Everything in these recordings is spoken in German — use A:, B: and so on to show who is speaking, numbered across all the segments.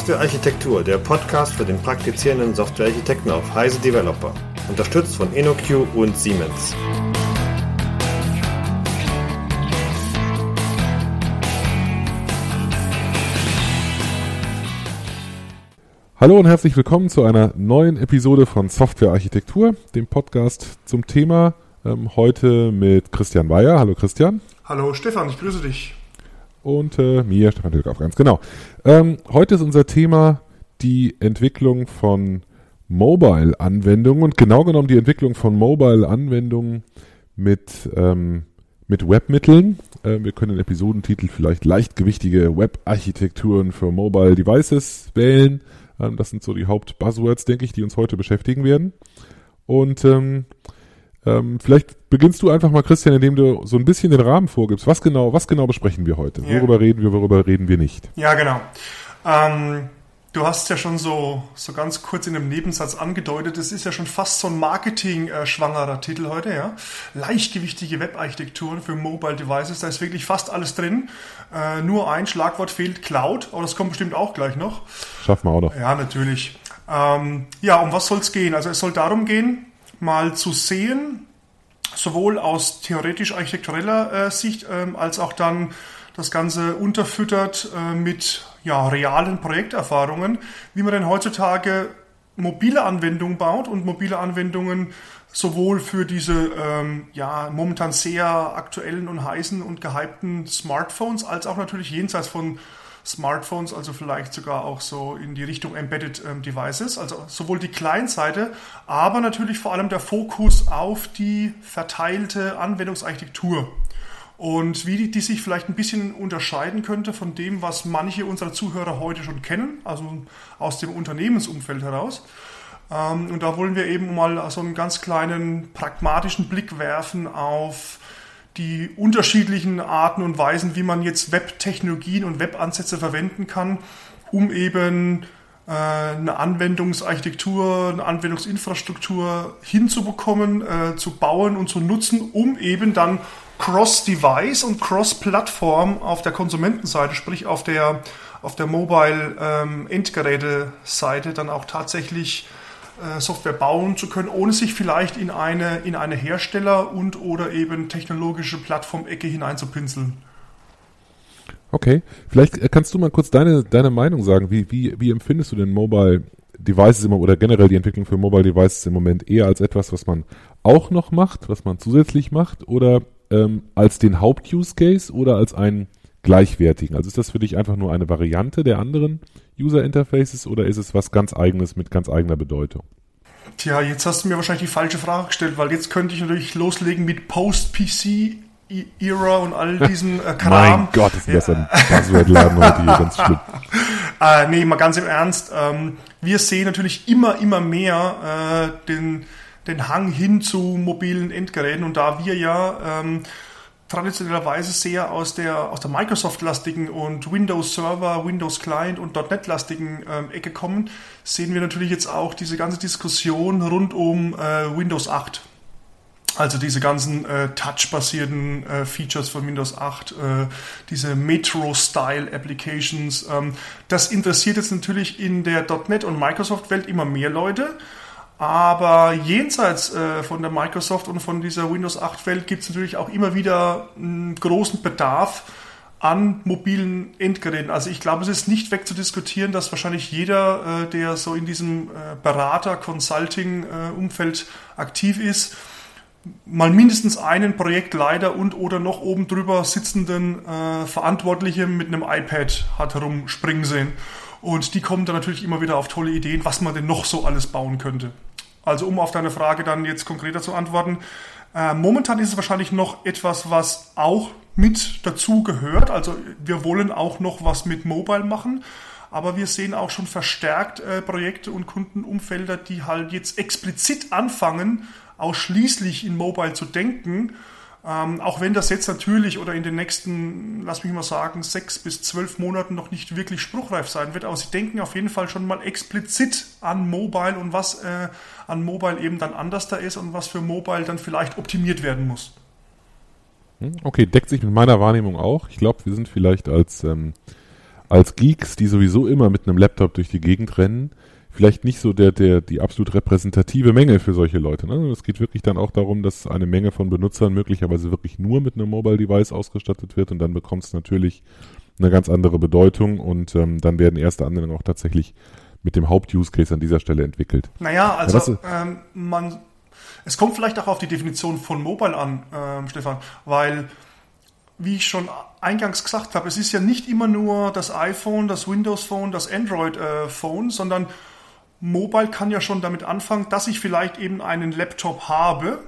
A: Softwarearchitektur, der Podcast für den praktizierenden Softwarearchitekten auf Heise Developer. Unterstützt von InnoQ und Siemens.
B: Hallo und herzlich willkommen zu einer neuen Episode von Softwarearchitektur, dem Podcast zum Thema ähm, heute mit Christian Weyer. Hallo Christian.
C: Hallo Stefan, ich grüße dich
B: und äh, mir, Stefan Tilkauf, ganz genau. Ähm, heute ist unser Thema die Entwicklung von Mobile-Anwendungen und genau genommen die Entwicklung von Mobile-Anwendungen mit, ähm, mit Webmitteln. Äh, wir können den Episodentitel vielleicht leichtgewichtige Web-Architekturen für Mobile Devices wählen. Ähm, das sind so die Haupt-Buzzwords, denke ich, die uns heute beschäftigen werden. Und ähm, ähm, vielleicht beginnst du einfach mal, Christian, indem du so ein bisschen den Rahmen vorgibst. Was genau, was genau besprechen wir heute? Ja. Worüber reden wir, worüber reden wir nicht?
C: Ja, genau. Ähm, du hast ja schon so, so ganz kurz in einem Nebensatz angedeutet, es ist ja schon fast so ein Marketing-schwangerer Titel heute, ja. Leichtgewichtige Web-Architekturen für Mobile Devices, da ist wirklich fast alles drin. Äh, nur ein Schlagwort fehlt, Cloud, aber das kommt bestimmt auch gleich noch.
B: Schaffen wir auch noch.
C: Ja, natürlich. Ähm, ja, um was soll es gehen? Also es soll darum gehen, mal zu sehen, sowohl aus theoretisch-architektureller äh, Sicht ähm, als auch dann das Ganze unterfüttert äh, mit ja, realen Projekterfahrungen, wie man denn heutzutage mobile Anwendungen baut und mobile Anwendungen sowohl für diese ähm, ja, momentan sehr aktuellen und heißen und gehypten Smartphones als auch natürlich jenseits von Smartphones, also vielleicht sogar auch so in die Richtung Embedded ähm, Devices, also sowohl die Client-Seite, aber natürlich vor allem der Fokus auf die verteilte Anwendungsarchitektur. Und wie die, die sich vielleicht ein bisschen unterscheiden könnte von dem, was manche unserer Zuhörer heute schon kennen, also aus dem Unternehmensumfeld heraus. Ähm, und da wollen wir eben mal so einen ganz kleinen pragmatischen Blick werfen auf die unterschiedlichen Arten und Weisen, wie man jetzt Web-Technologien und Web-Ansätze verwenden kann, um eben äh, eine Anwendungsarchitektur, eine Anwendungsinfrastruktur hinzubekommen, äh, zu bauen und zu nutzen, um eben dann Cross-Device und Cross-Plattform auf der Konsumentenseite, sprich auf der, auf der Mobile-Endgeräte-Seite ähm, dann auch tatsächlich Software bauen zu können, ohne sich vielleicht in eine, in eine Hersteller- und oder eben technologische Plattformecke hineinzupinseln.
B: Okay, vielleicht äh, kannst du mal kurz deine, deine Meinung sagen. Wie, wie, wie empfindest du denn Mobile Devices immer oder generell die Entwicklung für Mobile Devices im Moment eher als etwas, was man auch noch macht, was man zusätzlich macht oder ähm, als den Haupt-Use-Case oder als einen gleichwertigen? Also ist das für dich einfach nur eine Variante der anderen User Interfaces oder ist es was ganz eigenes mit ganz eigener Bedeutung?
C: Tja, jetzt hast du mir wahrscheinlich die falsche Frage gestellt, weil jetzt könnte ich natürlich loslegen mit Post-PC Era und all diesen äh, Kram.
B: Mein Gott, ist das ein Buzzword-Laden heute hier, ganz schlimm.
C: äh, nee, mal ganz im Ernst. Ähm, wir sehen natürlich immer, immer mehr äh, den, den Hang hin zu mobilen Endgeräten und da wir ja ähm, traditionellerweise sehr aus der, aus der Microsoft-lastigen und Windows Server, Windows Client und .NET-lastigen ähm, Ecke kommen, sehen wir natürlich jetzt auch diese ganze Diskussion rund um äh, Windows 8. Also diese ganzen äh, Touch-basierten äh, Features von Windows 8, äh, diese Metro-Style-Applications. Ähm, das interessiert jetzt natürlich in der .NET und Microsoft-Welt immer mehr Leute. Aber jenseits äh, von der Microsoft und von dieser Windows 8 Welt gibt es natürlich auch immer wieder einen großen Bedarf an mobilen Endgeräten. Also ich glaube, es ist nicht wegzudiskutieren, dass wahrscheinlich jeder, äh, der so in diesem äh, Berater-Consulting-Umfeld aktiv ist, mal mindestens einen Projektleiter und oder noch oben drüber sitzenden äh, Verantwortlichen mit einem iPad hat herumspringen sehen. Und die kommen dann natürlich immer wieder auf tolle Ideen, was man denn noch so alles bauen könnte. Also um auf deine Frage dann jetzt konkreter zu antworten, äh, momentan ist es wahrscheinlich noch etwas, was auch mit dazu gehört. Also wir wollen auch noch was mit Mobile machen, aber wir sehen auch schon verstärkt äh, Projekte und Kundenumfelder, die halt jetzt explizit anfangen, ausschließlich in Mobile zu denken ähm, auch wenn das jetzt natürlich oder in den nächsten, lass mich mal sagen, sechs bis zwölf Monaten noch nicht wirklich spruchreif sein wird, aber sie denken auf jeden Fall schon mal explizit an Mobile und was äh, an Mobile eben dann anders da ist und was für Mobile dann vielleicht optimiert werden muss.
B: Hm, okay, deckt sich mit meiner Wahrnehmung auch. Ich glaube, wir sind vielleicht als, ähm, als Geeks, die sowieso immer mit einem Laptop durch die Gegend rennen, vielleicht nicht so der, der, die absolut repräsentative Menge für solche Leute. Ne? Es geht wirklich dann auch darum, dass eine Menge von Benutzern möglicherweise wirklich nur mit einem Mobile Device ausgestattet wird und dann bekommt es natürlich eine ganz andere Bedeutung und ähm, dann werden erste Anwendungen auch tatsächlich mit dem Haupt-Use-Case an dieser Stelle entwickelt.
C: Naja, also ja, ähm, man, es kommt vielleicht auch auf die Definition von Mobile an, ähm, Stefan, weil wie ich schon eingangs gesagt habe, es ist ja nicht immer nur das iPhone, das Windows Phone, das Android äh, Phone, sondern Mobile kann ja schon damit anfangen, dass ich vielleicht eben einen Laptop habe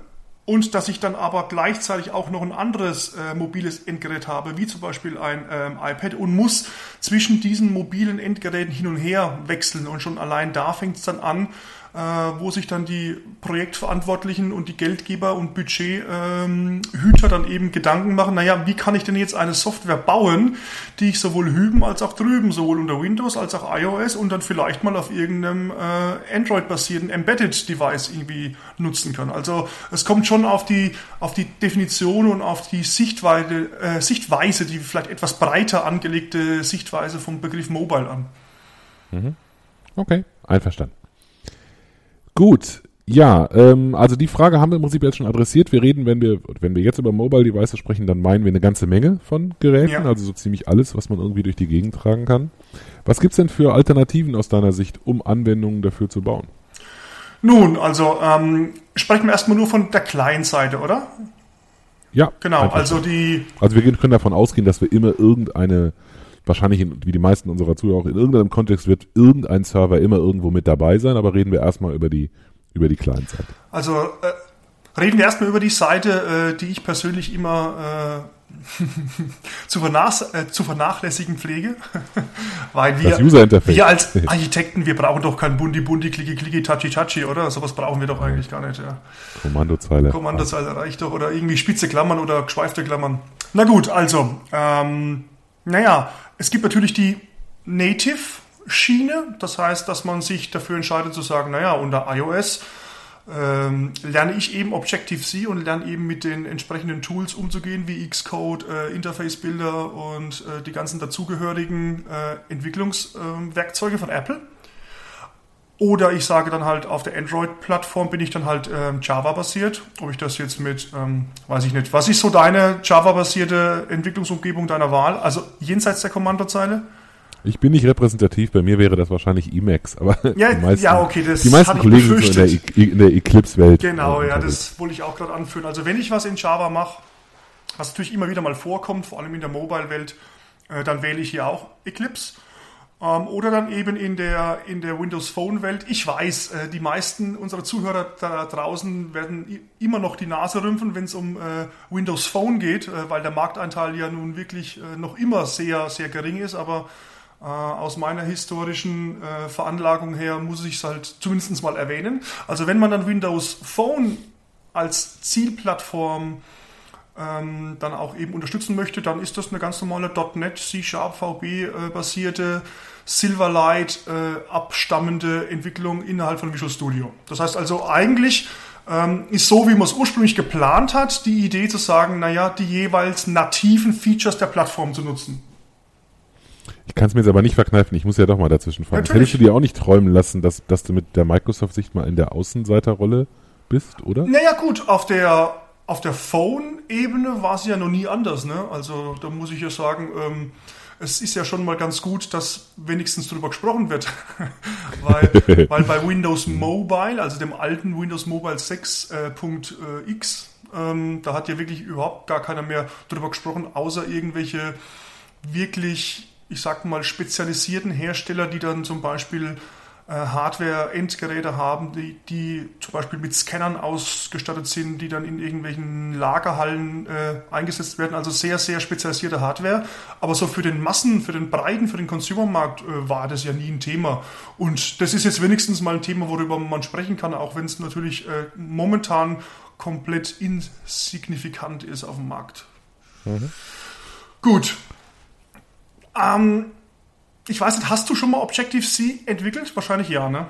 C: und dass ich dann aber gleichzeitig auch noch ein anderes äh, mobiles Endgerät habe, wie zum Beispiel ein ähm, iPad und muss zwischen diesen mobilen Endgeräten hin und her wechseln. Und schon allein da fängt es dann an, wo sich dann die Projektverantwortlichen und die Geldgeber und Budgethüter dann eben Gedanken machen, naja, wie kann ich denn jetzt eine Software bauen, die ich sowohl hüben als auch drüben, sowohl unter Windows als auch iOS und dann vielleicht mal auf irgendeinem äh, Android-basierten Embedded-Device irgendwie nutzen kann. Also es kommt schon auf die, auf die Definition und auf die Sichtweise, äh, Sichtweise, die vielleicht etwas breiter angelegte Sichtweise vom Begriff Mobile an.
B: Mhm. Okay, einverstanden. Gut, ja, ähm, also die Frage haben wir im Prinzip jetzt schon adressiert. Wir reden, wenn wir, wenn wir jetzt über Mobile Devices sprechen, dann meinen wir eine ganze Menge von Geräten, ja. also so ziemlich alles, was man irgendwie durch die Gegend tragen kann. Was gibt's denn für Alternativen aus deiner Sicht, um Anwendungen dafür zu bauen?
C: Nun, also ähm, sprechen wir erstmal nur von der Client-Seite, oder?
B: Ja.
C: Genau, also die.
B: Also wir können davon ausgehen, dass wir immer irgendeine wahrscheinlich, in, wie die meisten unserer Zuhörer auch, in irgendeinem Kontext wird irgendein Server immer irgendwo mit dabei sein, aber reden wir erstmal über die, über die Client-Seite.
C: Also äh, reden wir erstmal über die Seite, äh, die ich persönlich immer äh, zu, vernach äh, zu vernachlässigen pflege, weil wir, wir als Architekten, wir brauchen doch kein Bundi Bundi Klicki Klicki Touchy Touchy, oder? Sowas brauchen wir doch eigentlich gar nicht. Ja.
B: Kommandozeile.
C: Kommandozeile reicht doch oder irgendwie spitze Klammern oder geschweifte Klammern. Na gut, also ähm, naja, es gibt natürlich die Native-Schiene, das heißt, dass man sich dafür entscheidet zu sagen, naja, unter iOS ähm, lerne ich eben Objective-C und lerne eben mit den entsprechenden Tools umzugehen, wie Xcode, äh, Interface-Bilder und äh, die ganzen dazugehörigen äh, Entwicklungswerkzeuge von Apple. Oder ich sage dann halt, auf der Android-Plattform bin ich dann halt ähm, Java-basiert. Ob ich das jetzt mit, ähm, weiß ich nicht. Was ist so deine Java-basierte Entwicklungsumgebung deiner Wahl? Also jenseits der Kommandozeile?
B: Ich bin nicht repräsentativ, bei mir wäre das wahrscheinlich Emacs, aber
C: ja, die meisten, ja, okay, das
B: die meisten Kollegen sind in der, in der Eclipse-Welt.
C: Genau, ja, das wollte ich auch gerade anführen. Also wenn ich was in Java mache, was natürlich immer wieder mal vorkommt, vor allem in der Mobile-Welt, äh, dann wähle ich hier auch Eclipse. Ähm, oder dann eben in der, in der Windows Phone Welt. Ich weiß, äh, die meisten unserer Zuhörer da draußen werden immer noch die Nase rümpfen, wenn es um äh, Windows Phone geht, äh, weil der Marktanteil ja nun wirklich noch immer sehr, sehr gering ist. Aber aus meiner historischen Veranlagung her muss ich es halt zumindest mal erwähnen. Also wenn man dann Windows Phone als Zielplattform ähm, dann auch eben unterstützen möchte, dann ist das eine ganz normale .NET C-Sharp VB äh, basierte Silverlight äh, abstammende Entwicklung innerhalb von Visual Studio. Das heißt also eigentlich ähm, ist so, wie man es ursprünglich geplant hat, die Idee zu sagen, naja, die jeweils nativen Features der Plattform zu nutzen.
B: Ich kann es mir jetzt aber nicht verkneifen, ich muss ja doch mal dazwischen fragen. Natürlich. Hättest du dir auch nicht träumen lassen, dass, dass du mit der Microsoft-Sicht mal in der Außenseiterrolle bist, oder?
C: Naja gut, auf der, auf der Phone-Ebene war es ja noch nie anders. Ne? Also da muss ich ja sagen, ähm, es ist ja schon mal ganz gut, dass wenigstens darüber gesprochen wird. weil, weil bei Windows Mobile, also dem alten Windows Mobile 6.x, äh, ähm, da hat ja wirklich überhaupt gar keiner mehr darüber gesprochen, außer irgendwelche wirklich, ich sag mal, spezialisierten Hersteller, die dann zum Beispiel äh, Hardware-Endgeräte haben, die, die zum Beispiel mit Scannern ausgestattet sind, die dann in irgendwelchen Lagerhallen äh, eingesetzt werden. Also sehr, sehr spezialisierte Hardware. Aber so für den Massen, für den Breiten, für den Consumermarkt äh, war das ja nie ein Thema. Und das ist jetzt wenigstens mal ein Thema, worüber man sprechen kann, auch wenn es natürlich äh, momentan komplett insignifikant ist auf dem Markt. Mhm. Gut. Ähm, ich weiß nicht, hast du schon mal Objective-C entwickelt? Wahrscheinlich ja, ne?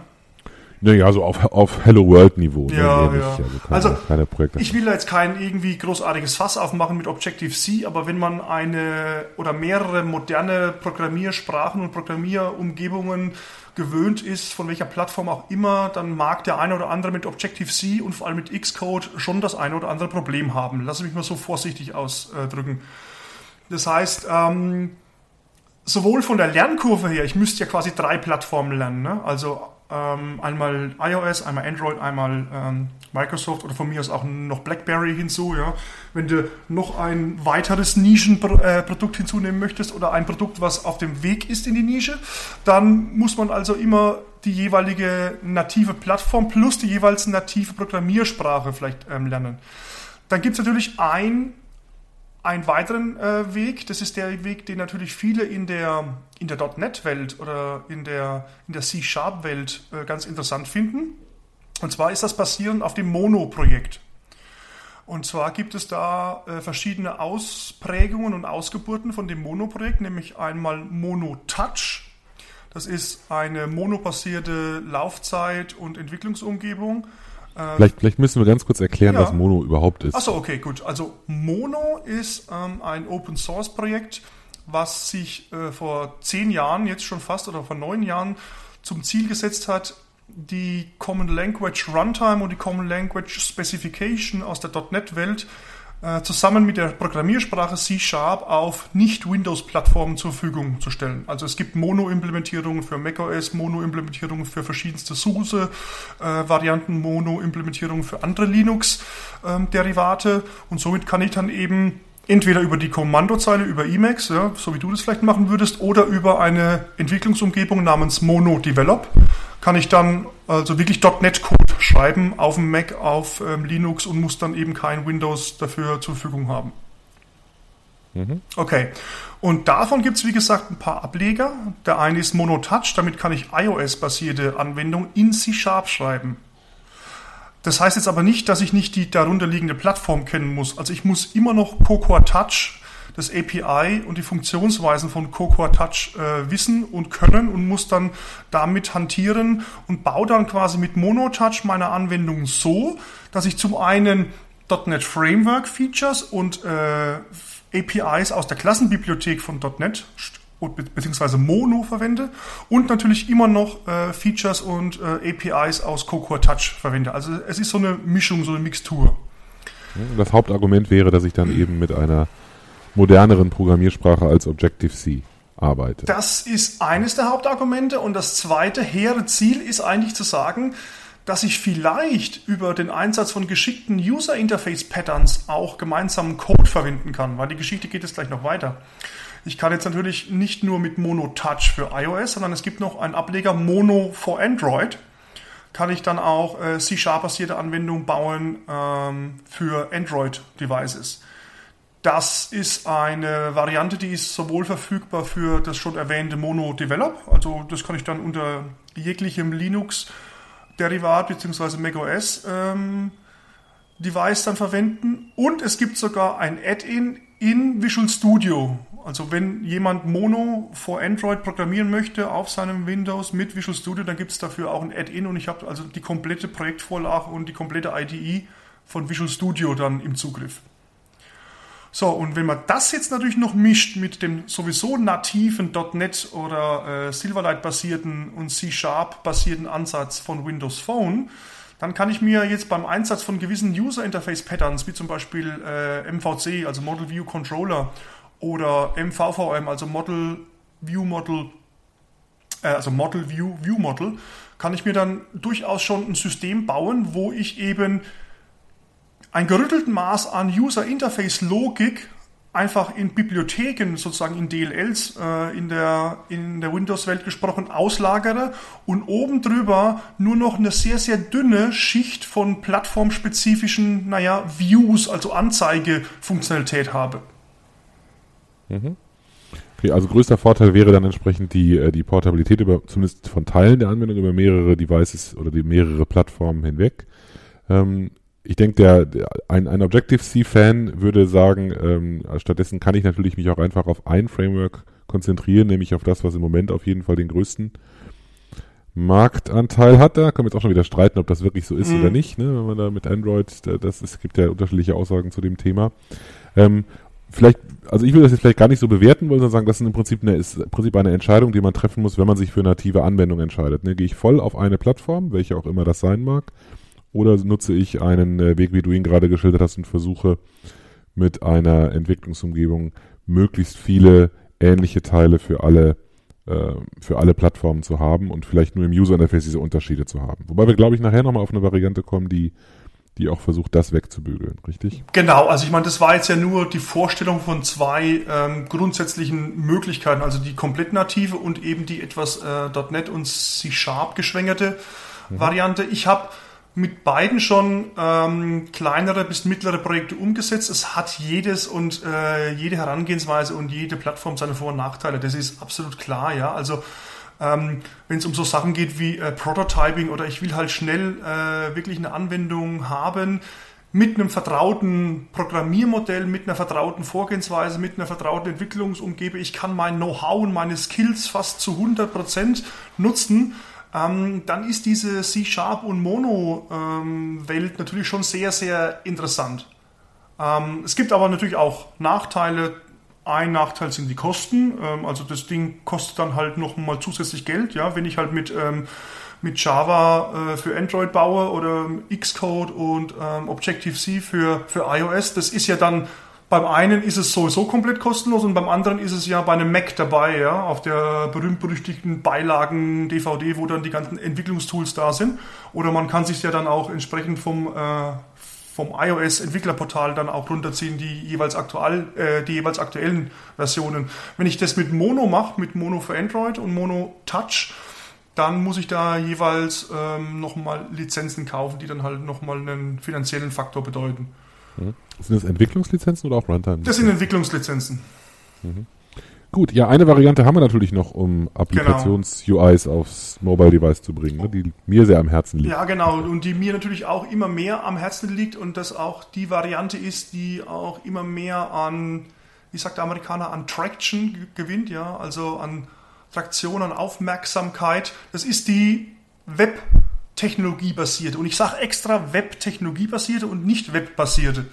B: Naja, so auf, auf Hello World Niveau. ne,
C: Ja,
B: nämlich,
C: ja.
B: Also keine,
C: Also,
B: keine Projekte.
C: Ich will da jetzt kein irgendwie großartiges Fass aufmachen mit Objective-C, aber wenn man eine oder mehrere moderne Programmiersprachen und Programmierumgebungen gewöhnt ist, von welcher Plattform auch immer, dann mag der eine oder andere mit Objective-C und vor allem mit Xcode schon das eine oder andere Problem haben. Lass mich mal so vorsichtig ausdrücken. Das heißt, ähm, sowohl von der Lernkurve her, ich müsste ja quasi drei Plattformen lernen, ne? also ähm, einmal iOS, einmal Android, einmal ähm, Microsoft oder von mir aus auch noch BlackBerry hinzu. Ja? Wenn du noch ein weiteres Nischenprodukt hinzunehmen möchtest oder ein Produkt, was auf dem Weg ist in die Nische, dann muss man also immer die jeweilige native Plattform plus die jeweils native Programmiersprache vielleicht ähm, lernen. Dann gibt es natürlich ein einen weiteren äh, Weg, das ist der Weg, den natürlich viele in der, in der .NET-Welt oder in der, in der C-Sharp-Welt äh, ganz interessant finden. Und zwar ist das basierend auf dem Mono-Projekt. Und zwar gibt es da äh, verschiedene Ausprägungen und Ausgeburten von dem Mono-Projekt, nämlich einmal Mono-Touch. Das ist eine monobasierte Laufzeit- und Entwicklungsumgebung.
B: Vielleicht, vielleicht müssen wir ganz kurz erklären,
C: ja.
B: was Mono überhaupt ist.
C: Achso, okay, gut. Also Mono ist ähm, ein Open Source Projekt, was sich äh, vor zehn Jahren jetzt schon fast oder vor neun Jahren zum Ziel gesetzt hat, die Common Language Runtime und die Common Language Specification aus der .NET-Welt äh, zusammen mit der Programmiersprache C-Sharp auf Nicht-Windows-Plattformen zur Verfügung zu stellen. Also es gibt Mono-Implementierungen für macOS, Mono-Implementierungen für verschiedenste SUSE, äh, Mono-Implementierungen für andere Linux-Derivate und somit kann ich dann eben entweder über die Kommandozeile, über Emacs, ja, so wie du das vielleicht machen würdest, oder über eine Entwicklungsumgebung namens Mono Develop, kann ich dann also wirklich .NET-Code schreiben auf dem Mac, auf ähm, Linux und muss dann eben kein Windows dafür zur Verfügung haben.
B: Mhm.
C: Okay. Und davon gibt es, wie gesagt, ein paar Ableger. Der eine ist MonoTouch, damit kann ich iOS-basierte Anwendungen in C-Sharp schreiben. Das heißt jetzt aber nicht, dass ich nicht die darunterliegende Plattform kennen muss. Also ich muss immer noch Cocoa Touch, das API und die Funktionsweisen von Cocoa Touch äh, wissen und können und muss dann damit hantieren und baue dann quasi mit MonoTouch meine Anwendung so, dass ich zum einen .NET Framework Features und äh, APIs aus der Klassenbibliothek von .NET beziehungsweise Mono verwende und natürlich immer noch äh, Features und äh, APIs aus Cocoa Touch verwende. Also es ist so eine Mischung, so eine Mixtur.
B: Das Hauptargument wäre, dass ich dann eben mit einer moderneren Programmiersprache als Objective-C arbeite.
C: Das ist eines der Hauptargumente und das zweite hehre Ziel ist eigentlich zu sagen, dass ich vielleicht über den Einsatz von geschickten User Interface Patterns auch gemeinsamen Code verwenden kann, weil die Geschichte geht jetzt gleich noch weiter. Ich kann jetzt natürlich nicht nur mit Mono Touch für iOS, sondern es gibt noch einen Ableger Mono for Android. Kann ich dann auch äh, C-Sharp-basierte Anwendungen bauen ähm, für Android-Devices. Das ist eine Variante, die ist sowohl verfügbar für das schon erwähnte Mono Develop, also das kann ich dann unter jeglichem Linux-Derivat bzw. macOS ähm, Device dann verwenden. Und es gibt sogar ein Add-in in Visual Studio. Also wenn jemand Mono for Android programmieren möchte auf seinem Windows mit Visual Studio, dann gibt es dafür auch ein Add-in und ich habe also die komplette Projektvorlage und die komplette IDE von Visual Studio dann im Zugriff. So, und wenn man das jetzt natürlich noch mischt mit dem sowieso nativen .NET oder äh, Silverlight-basierten und C-Sharp-basierten Ansatz von Windows Phone, dann kann ich mir jetzt beim Einsatz von gewissen User Interface Patterns, wie zum Beispiel äh, MVC, also Model View Controller, oder MVVM, also Model View Model, äh, also Model View View Model, kann ich mir dann durchaus schon ein System bauen, wo ich eben ein gerüttelten Maß an User Interface Logik einfach in Bibliotheken, sozusagen in DLLs, äh, in der, in der Windows-Welt gesprochen, auslagere und oben drüber nur noch eine sehr, sehr dünne Schicht von plattformspezifischen, naja, Views, also Anzeigefunktionalität habe.
B: Mhm. Okay, also größter Vorteil wäre dann entsprechend die, äh, die Portabilität über, zumindest von Teilen der Anwendung über mehrere Devices oder die mehrere Plattformen hinweg. Ähm, ich denke, der, der, ein, ein Objective-C-Fan würde sagen, ähm, stattdessen kann ich natürlich mich auch einfach auf ein Framework konzentrieren, nämlich auf das, was im Moment auf jeden Fall den größten Marktanteil hat. Da können wir jetzt auch schon wieder streiten, ob das wirklich so ist
C: Mhm.
B: oder nicht, ne? wenn man da mit Android, da- das es gibt ja unterschiedliche Aussagen zu dem Thema. Ähm, vielleicht, also ich will das jetzt vielleicht gar nicht so bewerten wollen, sondern sagen, das ist im Prinzip eine, ist im Prinzip eine Entscheidung, die man treffen muss, wenn man sich für native Anwendung entscheidet. Ne? Gehe ich voll auf eine Plattform, welche auch immer das sein mag, oder nutze ich einen äh, Weg, wie du ihn gerade geschildert hast, und versuche mit einer Entwicklungsumgebung möglichst viele ähnliche Teile für alle äh, für alle Plattformen zu haben und vielleicht nur im User Interface diese Unterschiede zu haben. Wobei wir, glaube ich, nachher nochmal auf eine Variante kommen, die, die auch versucht, das wegzubügeln, richtig?
C: Genau, also ich meine, das war jetzt ja nur die Vorstellung von zwei ähm, grundsätzlichen Möglichkeiten, also die komplett native und eben die etwas äh, .NET und C-Sharp geschwängerte Variante. Ich habe mit beiden schon ähm, kleinere bis mittlere Projekte umgesetzt. Es hat jedes und äh, jede Herangehensweise und jede Plattform seine Vor- und Nachteile. Das ist absolut klar, ja. Also ähm, wenn es um so Sachen geht wie äh, Prototyping oder ich will halt schnell äh, wirklich eine Anwendung haben mit einem vertrauten Programmiermodell, mit einer vertrauten Vorgehensweise, mit einer vertrauten Entwicklungsumgebung. Ich kann mein Know-how und meine Skills fast zu 100% nutzen. Ähm, dann ist diese C-Sharp und Mono-Welt natürlich schon sehr, sehr interessant. Ähm, es gibt aber natürlich auch Nachteile. Ein Nachteil sind die Kosten. Ähm, also das Ding kostet dann halt noch mal zusätzlich Geld. Ja, wenn ich halt mit ähm, mit Java äh, für Android baue oder Xcode und ähm, Objective-C für, für iOS, das ist ja dann, beim einen ist es sowieso komplett kostenlos und beim anderen ist es ja bei einem Mac dabei, ja, auf der berühmt-berüchtigten Beilagen-DVD, wo dann die ganzen Entwicklungstools da sind. Oder man kann sich ja dann auch entsprechend vom, äh, vom iOS-Entwicklerportal dann auch runterziehen, die jeweils, aktuell, äh, die jeweils aktuellen Versionen. Wenn ich das mit Mono mache, mit Mono für Android und Mono Touch, dann muss ich da jeweils ähm, nochmal Lizenzen kaufen, die dann halt nochmal einen finanziellen Faktor bedeuten.
B: Sind das Entwicklungslizenzen oder auch Runtime?
C: Das sind Entwicklungslizenzen.
B: Gut, ja, eine Variante haben wir natürlich noch, um Applikations-UIs aufs Mobile-Device zu bringen, ne, die mir sehr am Herzen liegt.
C: Ja, genau. Und die mir natürlich auch immer mehr am Herzen liegt und das auch die Variante ist, die auch immer mehr an, wie sagt der Amerikaner, an Traction ge- gewinnt, ja, also an Traktion, an Aufmerksamkeit. Das ist die Web-Technologie-basierte. Und ich sage extra Web-Technologie-basierte und nicht Web-basierte.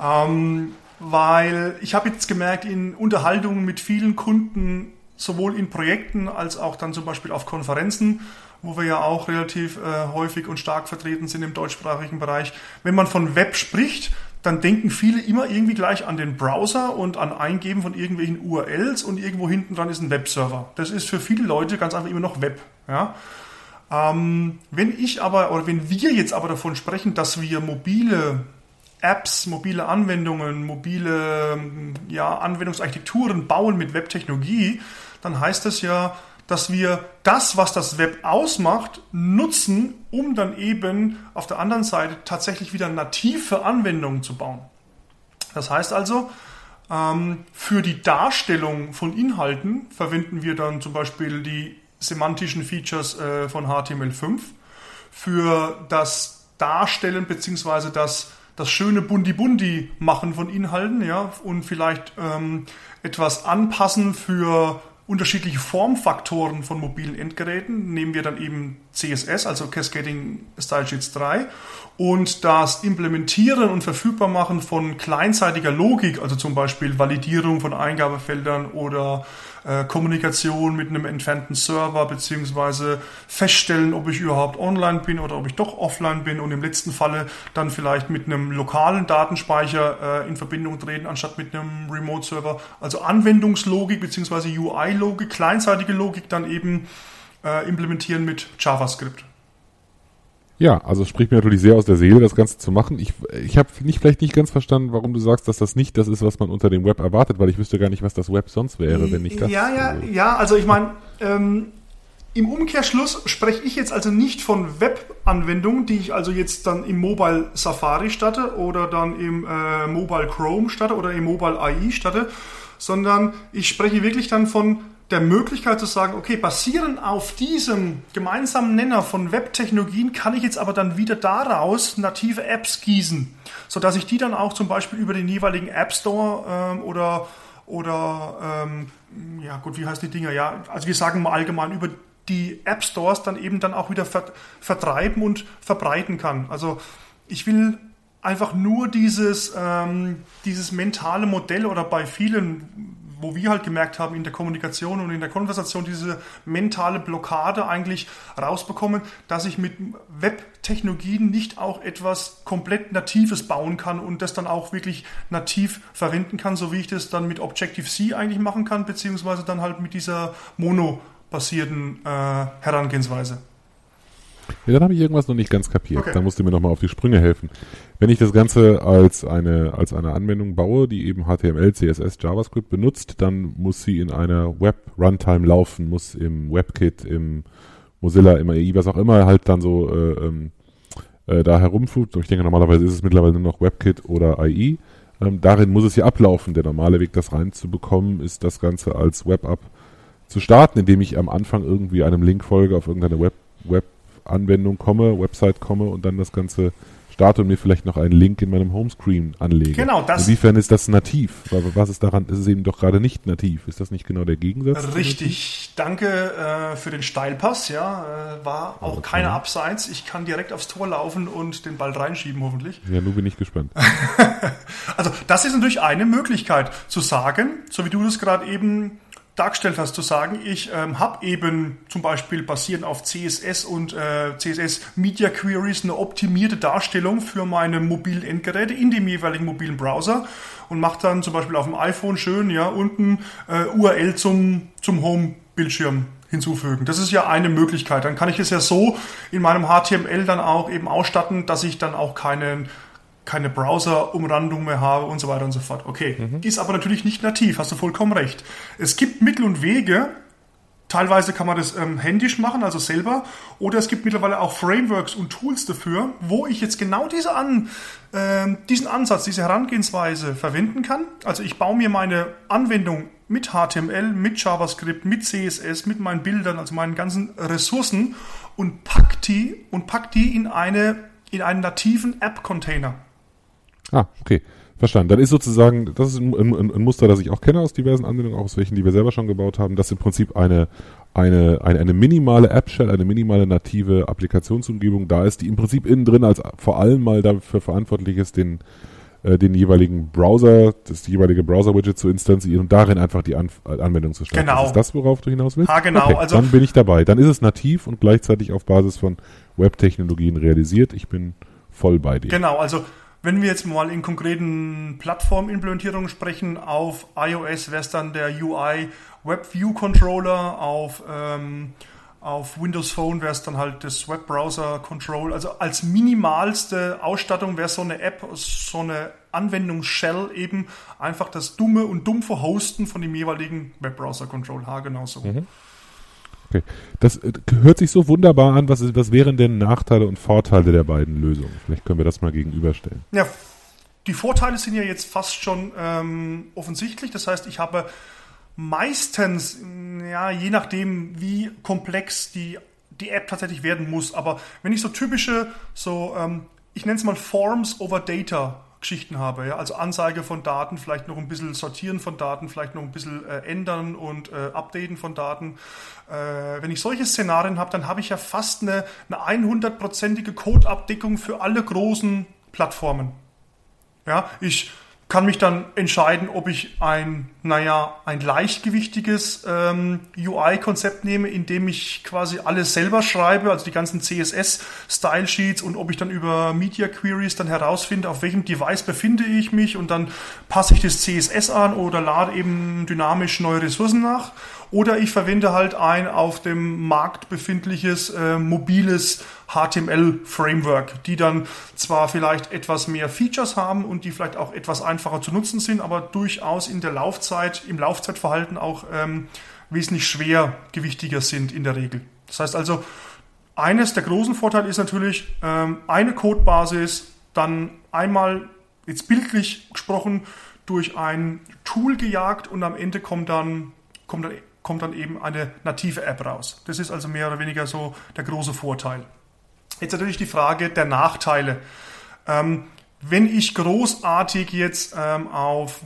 C: Ähm, weil ich habe jetzt gemerkt, in Unterhaltungen mit vielen Kunden, sowohl in Projekten als auch dann zum Beispiel auf Konferenzen, wo wir ja auch relativ äh, häufig und stark vertreten sind im deutschsprachigen Bereich, wenn man von Web spricht, dann denken viele immer irgendwie gleich an den Browser und an Eingeben von irgendwelchen URLs und irgendwo hinten dran ist ein Webserver. Das ist für viele Leute ganz einfach immer noch Web. Ja? Ähm, wenn ich aber, oder wenn wir jetzt aber davon sprechen, dass wir mobile Apps, mobile Anwendungen, mobile ja, Anwendungsarchitekturen bauen mit Webtechnologie, dann heißt das ja, dass wir das, was das Web ausmacht, nutzen, um dann eben auf der anderen Seite tatsächlich wieder native Anwendungen zu bauen. Das heißt also, ähm, für die Darstellung von Inhalten verwenden wir dann zum Beispiel die semantischen Features äh, von HTML5. Für das Darstellen bzw. das, das schöne Bundi-Bundi machen von Inhalten ja, und vielleicht ähm, etwas anpassen für unterschiedliche Formfaktoren von mobilen Endgeräten. Nehmen wir dann eben CSS, also Cascading Style Sheets 3 und das Implementieren und verfügbar machen von kleinseitiger Logik, also zum Beispiel Validierung von Eingabefeldern oder äh, Kommunikation mit einem entfernten Server beziehungsweise feststellen, ob ich überhaupt online bin oder ob ich doch offline bin und im letzten Falle dann vielleicht mit einem lokalen Datenspeicher äh, in Verbindung treten, anstatt mit einem Remote-Server. Also Anwendungslogik beziehungsweise UI-Logik, kleinseitige Logik dann eben äh, implementieren mit JavaScript.
B: Ja, also es spricht mir natürlich sehr aus der Seele, das Ganze zu machen. Ich, ich habe nicht, vielleicht nicht ganz verstanden, warum du sagst, dass das nicht das ist, was man unter dem Web erwartet, weil ich wüsste gar nicht, was das Web sonst wäre, wenn nicht das.
C: Ja, ja, ja, also ich meine, ähm, im Umkehrschluss spreche ich jetzt also nicht von Web-Anwendungen, die ich also jetzt dann im Mobile Safari statte oder dann im äh, Mobile Chrome statte oder im Mobile AI statte, sondern ich spreche wirklich dann von der Möglichkeit zu sagen, okay, basierend auf diesem gemeinsamen Nenner von Web-Technologien kann ich jetzt aber dann wieder daraus native Apps gießen, sodass ich die dann auch zum Beispiel über den jeweiligen App Store ähm, oder, oder ähm, ja gut, wie heißen die Dinger? Ja, also wir sagen mal allgemein über die App Stores dann eben dann auch wieder vertreiben und verbreiten kann. Also ich will einfach nur dieses, ähm, dieses mentale Modell oder bei vielen wo wir halt gemerkt haben in der Kommunikation und in der Konversation diese mentale Blockade eigentlich rausbekommen, dass ich mit Web-Technologien nicht auch etwas komplett Natives bauen kann und das dann auch wirklich nativ verwenden kann, so wie ich das dann mit Objective-C eigentlich machen kann, beziehungsweise dann halt mit dieser Mono-basierten äh, Herangehensweise.
B: Ja, dann habe ich irgendwas noch nicht ganz kapiert. Okay. Da musst du mir nochmal auf die Sprünge helfen. Wenn ich das Ganze als eine, als eine Anwendung baue, die eben HTML, CSS, JavaScript benutzt, dann muss sie in einer Web-Runtime laufen, muss im WebKit, im Mozilla, im AI, was auch immer halt dann so äh, ähm, äh, da herumfugt. Ich denke, normalerweise ist es mittlerweile nur noch WebKit oder AI. Ähm, darin muss es ja ablaufen. Der normale Weg, das reinzubekommen, ist das Ganze als Web-App zu starten, indem ich am Anfang irgendwie einem Link folge auf irgendeine Web, Web Anwendung komme, Website komme und dann das Ganze starte und mir vielleicht noch einen Link in meinem Homescreen anlege.
C: Genau, das.
B: Inwiefern ist das nativ? Was ist daran? Ist es eben doch gerade nicht nativ? Ist das nicht genau der Gegensatz?
C: Richtig. Danke äh, für den Steilpass. Ja, äh, war auch okay. keine Abseits. Ich kann direkt aufs Tor laufen und den Ball reinschieben, hoffentlich.
B: Ja, nun bin ich gespannt.
C: also, das ist natürlich eine Möglichkeit zu sagen, so wie du das gerade eben dargestellt hast, zu sagen, ich ähm, habe eben zum Beispiel basierend auf CSS und äh, CSS Media Queries eine optimierte Darstellung für meine mobilen Endgeräte in dem jeweiligen mobilen Browser und mache dann zum Beispiel auf dem iPhone schön ja unten äh, URL zum, zum Home-Bildschirm hinzufügen. Das ist ja eine Möglichkeit. Dann kann ich es ja so in meinem HTML dann auch eben ausstatten, dass ich dann auch keinen keine Browser-Umrandung mehr habe und so weiter und so fort. Okay, mhm. ist aber natürlich nicht nativ, hast du vollkommen recht. Es gibt Mittel und Wege, Teilweise kann man das ähm, händisch machen, also selber, oder es gibt mittlerweile auch Frameworks und Tools dafür, wo ich jetzt genau diese an, äh, diesen Ansatz, diese Herangehensweise verwenden kann. Also ich baue mir meine Anwendung mit HTML, mit JavaScript, mit CSS, mit meinen Bildern, also meinen ganzen Ressourcen und pack die und pack die in eine in einen nativen App-Container.
B: Ah, okay. Verstanden. Dann ist sozusagen, das ist ein, ein, ein, Muster, das ich auch kenne aus diversen Anwendungen, auch aus welchen, die wir selber schon gebaut haben, dass im Prinzip eine, eine, eine, eine minimale App-Shell, eine minimale native Applikationsumgebung da ist, die im Prinzip innen drin als vor allem mal dafür verantwortlich ist, den, äh, den jeweiligen Browser, das jeweilige Browser-Widget zu instanzieren und darin einfach die An Anwendung zu starten.
C: Genau.
B: Ist das, worauf du hinaus willst?
C: Ah, genau.
B: Okay, also, dann bin ich dabei. Dann ist es nativ und gleichzeitig auf Basis von Web-Technologien realisiert. Ich bin voll bei dir.
C: Genau, also wenn wir jetzt mal in konkreten Plattformimplementierungen sprechen, auf iOS wäre es dann der UI WebView Controller, auf, ähm, auf Windows Phone wäre es dann halt das Webbrowser Control. Also als minimalste Ausstattung wäre so eine App, so eine Anwendung Shell eben einfach das dumme und dumpfe Hosten von dem jeweiligen Webbrowser Control. Ha, genau so. Mhm.
B: Okay. Das äh, hört sich so wunderbar an. Was, was wären denn Nachteile und Vorteile der beiden Lösungen? Vielleicht können wir das mal gegenüberstellen.
C: Ja, die Vorteile sind ja jetzt fast schon ähm, offensichtlich. Das heißt, ich habe meistens, ja, je nachdem, wie komplex die, die App tatsächlich werden muss, aber wenn ich so typische, so, ähm, ich nenne es mal Forms over Data Geschichten habe. Ja? Also Anzeige von Daten, vielleicht noch ein bisschen sortieren von Daten, vielleicht noch ein bisschen äh, ändern und äh, updaten von Daten. Äh, wenn ich solche Szenarien habe, dann habe ich ja fast eine, eine 100-prozentige Codeabdeckung für alle großen Plattformen. Ja, ich kann mich dann entscheiden, ob ich ein, naja, ein leichtgewichtiges ähm, UI-Konzept nehme, in dem ich quasi alles selber schreibe, also die ganzen CSS-Style-Sheets und ob ich dann über Media Queries dann herausfinde, auf welchem Device befinde ich mich und dann passe ich das CSS an oder lade eben dynamisch neue Ressourcen nach. Oder ich verwende halt ein auf dem Markt befindliches äh, mobiles HTML-Framework, die dann zwar vielleicht etwas mehr Features haben und die vielleicht auch etwas einfacher zu nutzen sind, aber durchaus in der Laufzeit, im Laufzeitverhalten auch ähm, wesentlich schwergewichtiger sind in der Regel. Das heißt also, eines der großen Vorteile ist natürlich ähm, eine Codebasis, dann einmal jetzt bildlich gesprochen durch ein Tool gejagt und am Ende kommt dann, kommt kommt dann eben eine native App raus. Das ist also mehr oder weniger so der große Vorteil. Jetzt natürlich die Frage der Nachteile. Ähm, wenn ich großartig jetzt ähm, auf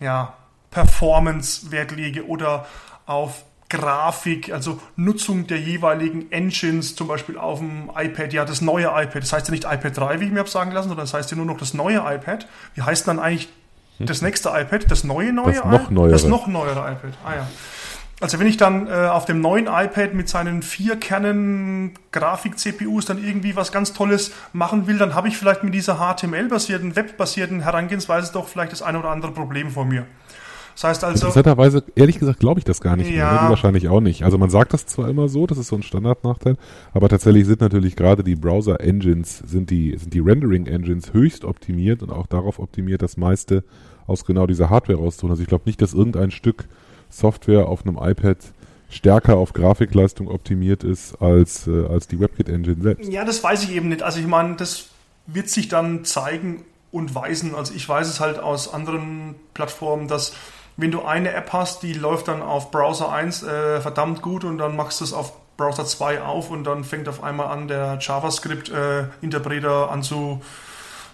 C: ja, Performance Wert lege oder auf Grafik, also Nutzung der jeweiligen Engines, zum Beispiel auf dem iPad, ja, das neue iPad, das heißt ja nicht iPad 3, wie ich mir habe sagen lassen, sondern das heißt ja nur noch das neue iPad. Wie heißt dann eigentlich das nächste iPad? Das neue neue
B: Das noch neuere.
C: Das noch neuere iPad. Ah ja. Also wenn ich dann äh, auf dem neuen iPad mit seinen vier Kernen Grafik-CPUs dann irgendwie was ganz Tolles machen will, dann habe ich vielleicht mit dieser HTML-basierten, Web-basierten Herangehensweise doch vielleicht das eine oder andere Problem vor mir. Das heißt also.
B: Interessanterweise, ehrlich gesagt, glaube ich das gar nicht
C: Ja.
B: mehr. Wahrscheinlich auch nicht. Also man sagt das zwar immer so, das ist so ein Standardnachteil, aber tatsächlich sind natürlich gerade die Browser-Engines, sind die, sind die Rendering-Engines höchst optimiert und auch darauf optimiert, das meiste aus genau dieser Hardware rauszuholen. Also ich glaube nicht, dass irgendein Stück Software auf einem iPad stärker auf Grafikleistung optimiert ist als, äh, als die WebKit-Engine selbst.
C: Ja, das weiß ich eben nicht. Also ich meine, das wird sich dann zeigen und weisen. Also ich weiß es halt aus anderen Plattformen, dass wenn du eine App hast, die läuft dann auf Browser 1 äh, verdammt gut und dann machst du es auf Browser 2 auf und dann fängt auf einmal an, der JavaScript-Interpreter an zu,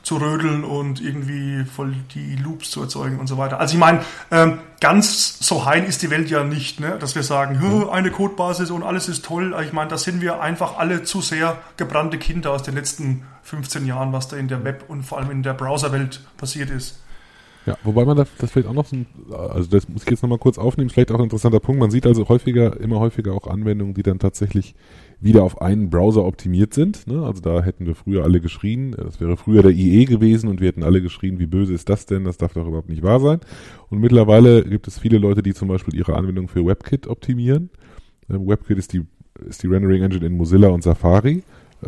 C: zu rödeln und irgendwie voll die Loops zu erzeugen und so weiter. Also ich meine, ähm, ganz so heil ist die Welt ja nicht, ne? dass wir sagen, "Hö, eine Codebasis und alles ist toll. Ich meine, da sind wir einfach alle zu sehr gebrannte Kinder aus den letzten 15 Jahren, was da in der Web- und vor allem in der Browserwelt passiert ist.
B: Ja, wobei man das, das vielleicht auch noch so ein, also das muss ich jetzt nochmal kurz aufnehmen, vielleicht auch ein interessanter Punkt. Man sieht also häufiger, immer häufiger auch Anwendungen, die dann tatsächlich wieder auf einen Browser optimiert sind. Ne? Also da hätten wir früher alle geschrien, das wäre früher der IE gewesen und wir hätten alle geschrien, wie böse ist das denn, das darf doch überhaupt nicht wahr sein. Und mittlerweile gibt es viele Leute, die zum Beispiel ihre Anwendung für WebKit optimieren. WebKit ist die, ist die Rendering Engine in Mozilla und Safari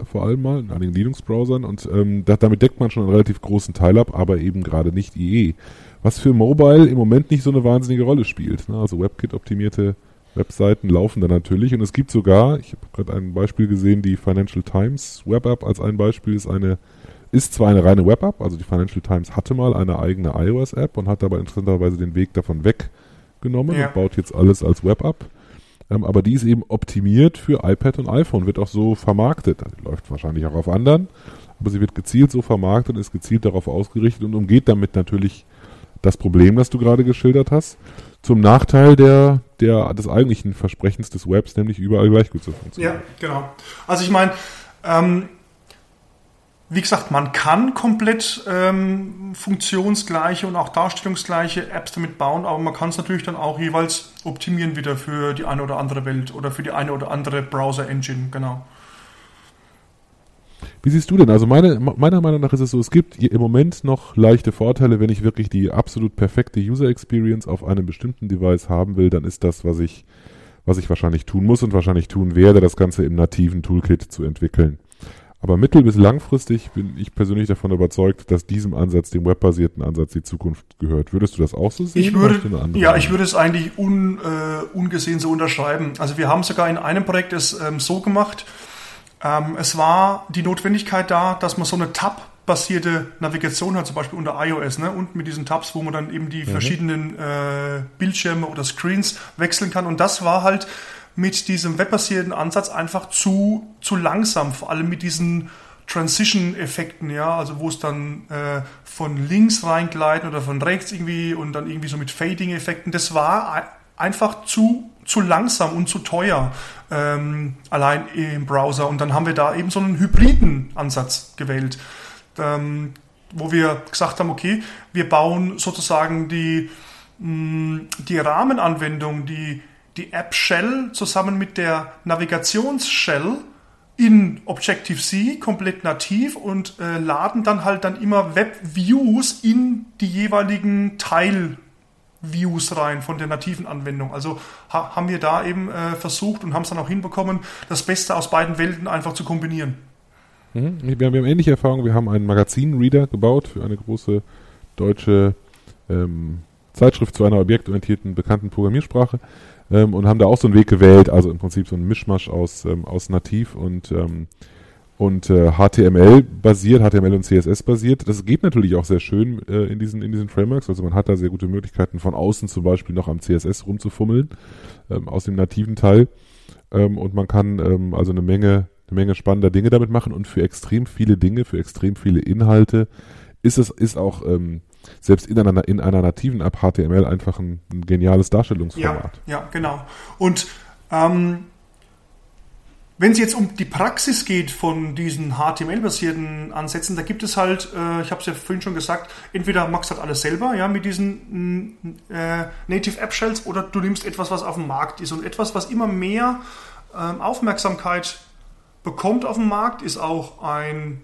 B: vor allem mal, in einigen Linux-Browsern und ähm, da, damit deckt man schon einen relativ großen Teil ab, aber eben gerade nicht IE. Was für Mobile im Moment nicht so eine wahnsinnige Rolle spielt. Ne? Also WebKit-optimierte Webseiten laufen da natürlich und es gibt sogar, ich habe gerade ein Beispiel gesehen, die Financial Times Web App als ein Beispiel ist eine ist zwar eine reine Web App, also die Financial Times hatte mal eine eigene iOS App und hat aber interessanterweise den Weg davon weggenommen
C: Ja.
B: und baut jetzt alles als Web App. Ähm, aber die ist eben optimiert für iPad und iPhone, wird auch so vermarktet. Also läuft wahrscheinlich auch auf anderen, aber sie wird gezielt so vermarktet und ist gezielt darauf ausgerichtet und umgeht damit natürlich das Problem, das du gerade geschildert hast, zum Nachteil der, der, des eigentlichen Versprechens des Webs, nämlich überall gleich gut zu funktionieren.
C: Ja, genau. Also ich meine, ähm, wie gesagt, man kann komplett ähm, funktionsgleiche und auch darstellungsgleiche Apps damit bauen, aber man kann es natürlich dann auch jeweils optimieren wieder für die eine oder andere Welt oder für die eine oder andere Browser-Engine, genau.
B: Wie siehst du denn? Also meine, meiner Meinung nach ist es so, es gibt im Moment noch leichte Vorteile, wenn ich wirklich die absolut perfekte User Experience auf einem bestimmten Device haben will, dann ist das, was ich, was ich wahrscheinlich tun muss und wahrscheinlich tun werde, das Ganze im nativen Toolkit zu entwickeln. Aber mittel- bis langfristig bin ich persönlich davon überzeugt, dass diesem Ansatz, dem webbasierten Ansatz, die Zukunft gehört. Würdest du das auch so sehen?
C: Ich würde, ja, ich würde es eigentlich un, äh, ungesehen so unterschreiben. Also wir haben sogar in einem Projekt es ähm, so gemacht, ähm, es war die Notwendigkeit da, dass man so eine Tab-basierte Navigation hat, zum Beispiel unter iOS, ne? und mit diesen Tabs, wo man dann eben die verschiedenen äh, Bildschirme oder Screens wechseln kann. Und das war halt mit diesem webbasierten Ansatz einfach zu, zu langsam, vor allem mit diesen Transition-Effekten, ja, also wo es dann äh, von links reingleiten oder von rechts irgendwie und dann irgendwie so mit Fading-Effekten. Das war ei- einfach zu, zu langsam und zu teuer ähm, allein im Browser. Und dann haben wir da eben so einen hybriden Ansatz gewählt, ähm, wo wir gesagt haben, okay, wir bauen sozusagen die, mh, die Rahmenanwendung, die, die App Shell zusammen mit der Navigations-Shell in Objective-C komplett nativ und äh, laden dann halt dann immer Web-Views in die jeweiligen Teil-Views rein von der nativen Anwendung. Also ha haben wir da eben äh, versucht und haben es dann auch hinbekommen, das Beste aus beiden Welten einfach zu kombinieren.
B: Mhm. Wir, haben, wir haben ähnliche Erfahrungen. Wir haben einen Magazin-Reader gebaut für eine große deutsche ähm, Zeitschrift zu einer objektorientierten, bekannten Programmiersprache ähm, und haben da auch so einen Weg gewählt, also im Prinzip so ein Mischmasch aus, ähm, aus Nativ und, ähm, und äh, HTML basiert, HTML und CSS basiert. Das geht natürlich auch sehr schön äh, in, diesen, in diesen Frameworks. Also man hat da sehr gute Möglichkeiten, von außen zum Beispiel noch am CSS rumzufummeln, ähm, aus dem nativen Teil. Ähm, und man kann ähm, also eine Menge, eine Menge spannender Dinge damit machen und für extrem viele Dinge, für extrem viele Inhalte ist es, ist auch, ähm, selbst in einer, in einer nativen App HTML einfach ein, ein geniales Darstellungsformat.
C: Ja, ja genau. Und ähm, wenn es jetzt um die Praxis geht von diesen HTML-basierten Ansätzen, da gibt es halt, äh, ich habe es ja vorhin schon gesagt, entweder machst du halt alles selber, ja, mit diesen äh, Native App Shells, oder du nimmst etwas, was auf dem Markt ist und etwas, was immer mehr äh, Aufmerksamkeit bekommt auf dem Markt, ist auch ein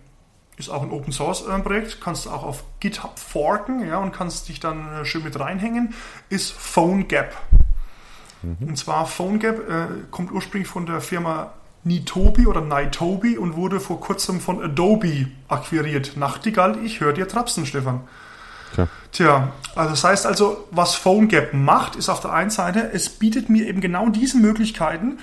C: ist auch ein Open Source äh, Projekt, kannst du auch auf GitHub forken, ja, und kannst dich dann äh, schön mit reinhängen, ist PhoneGap. Mhm. Und zwar PhoneGap äh, kommt ursprünglich von der Firma Nitobi oder Nitobi und wurde vor kurzem von Adobe akquiriert. Nachtigall, ich höre dir trapsen, Stefan. Tja. Tja, also das heißt also, was PhoneGap macht, ist auf der einen Seite, es bietet mir eben genau diese Möglichkeiten,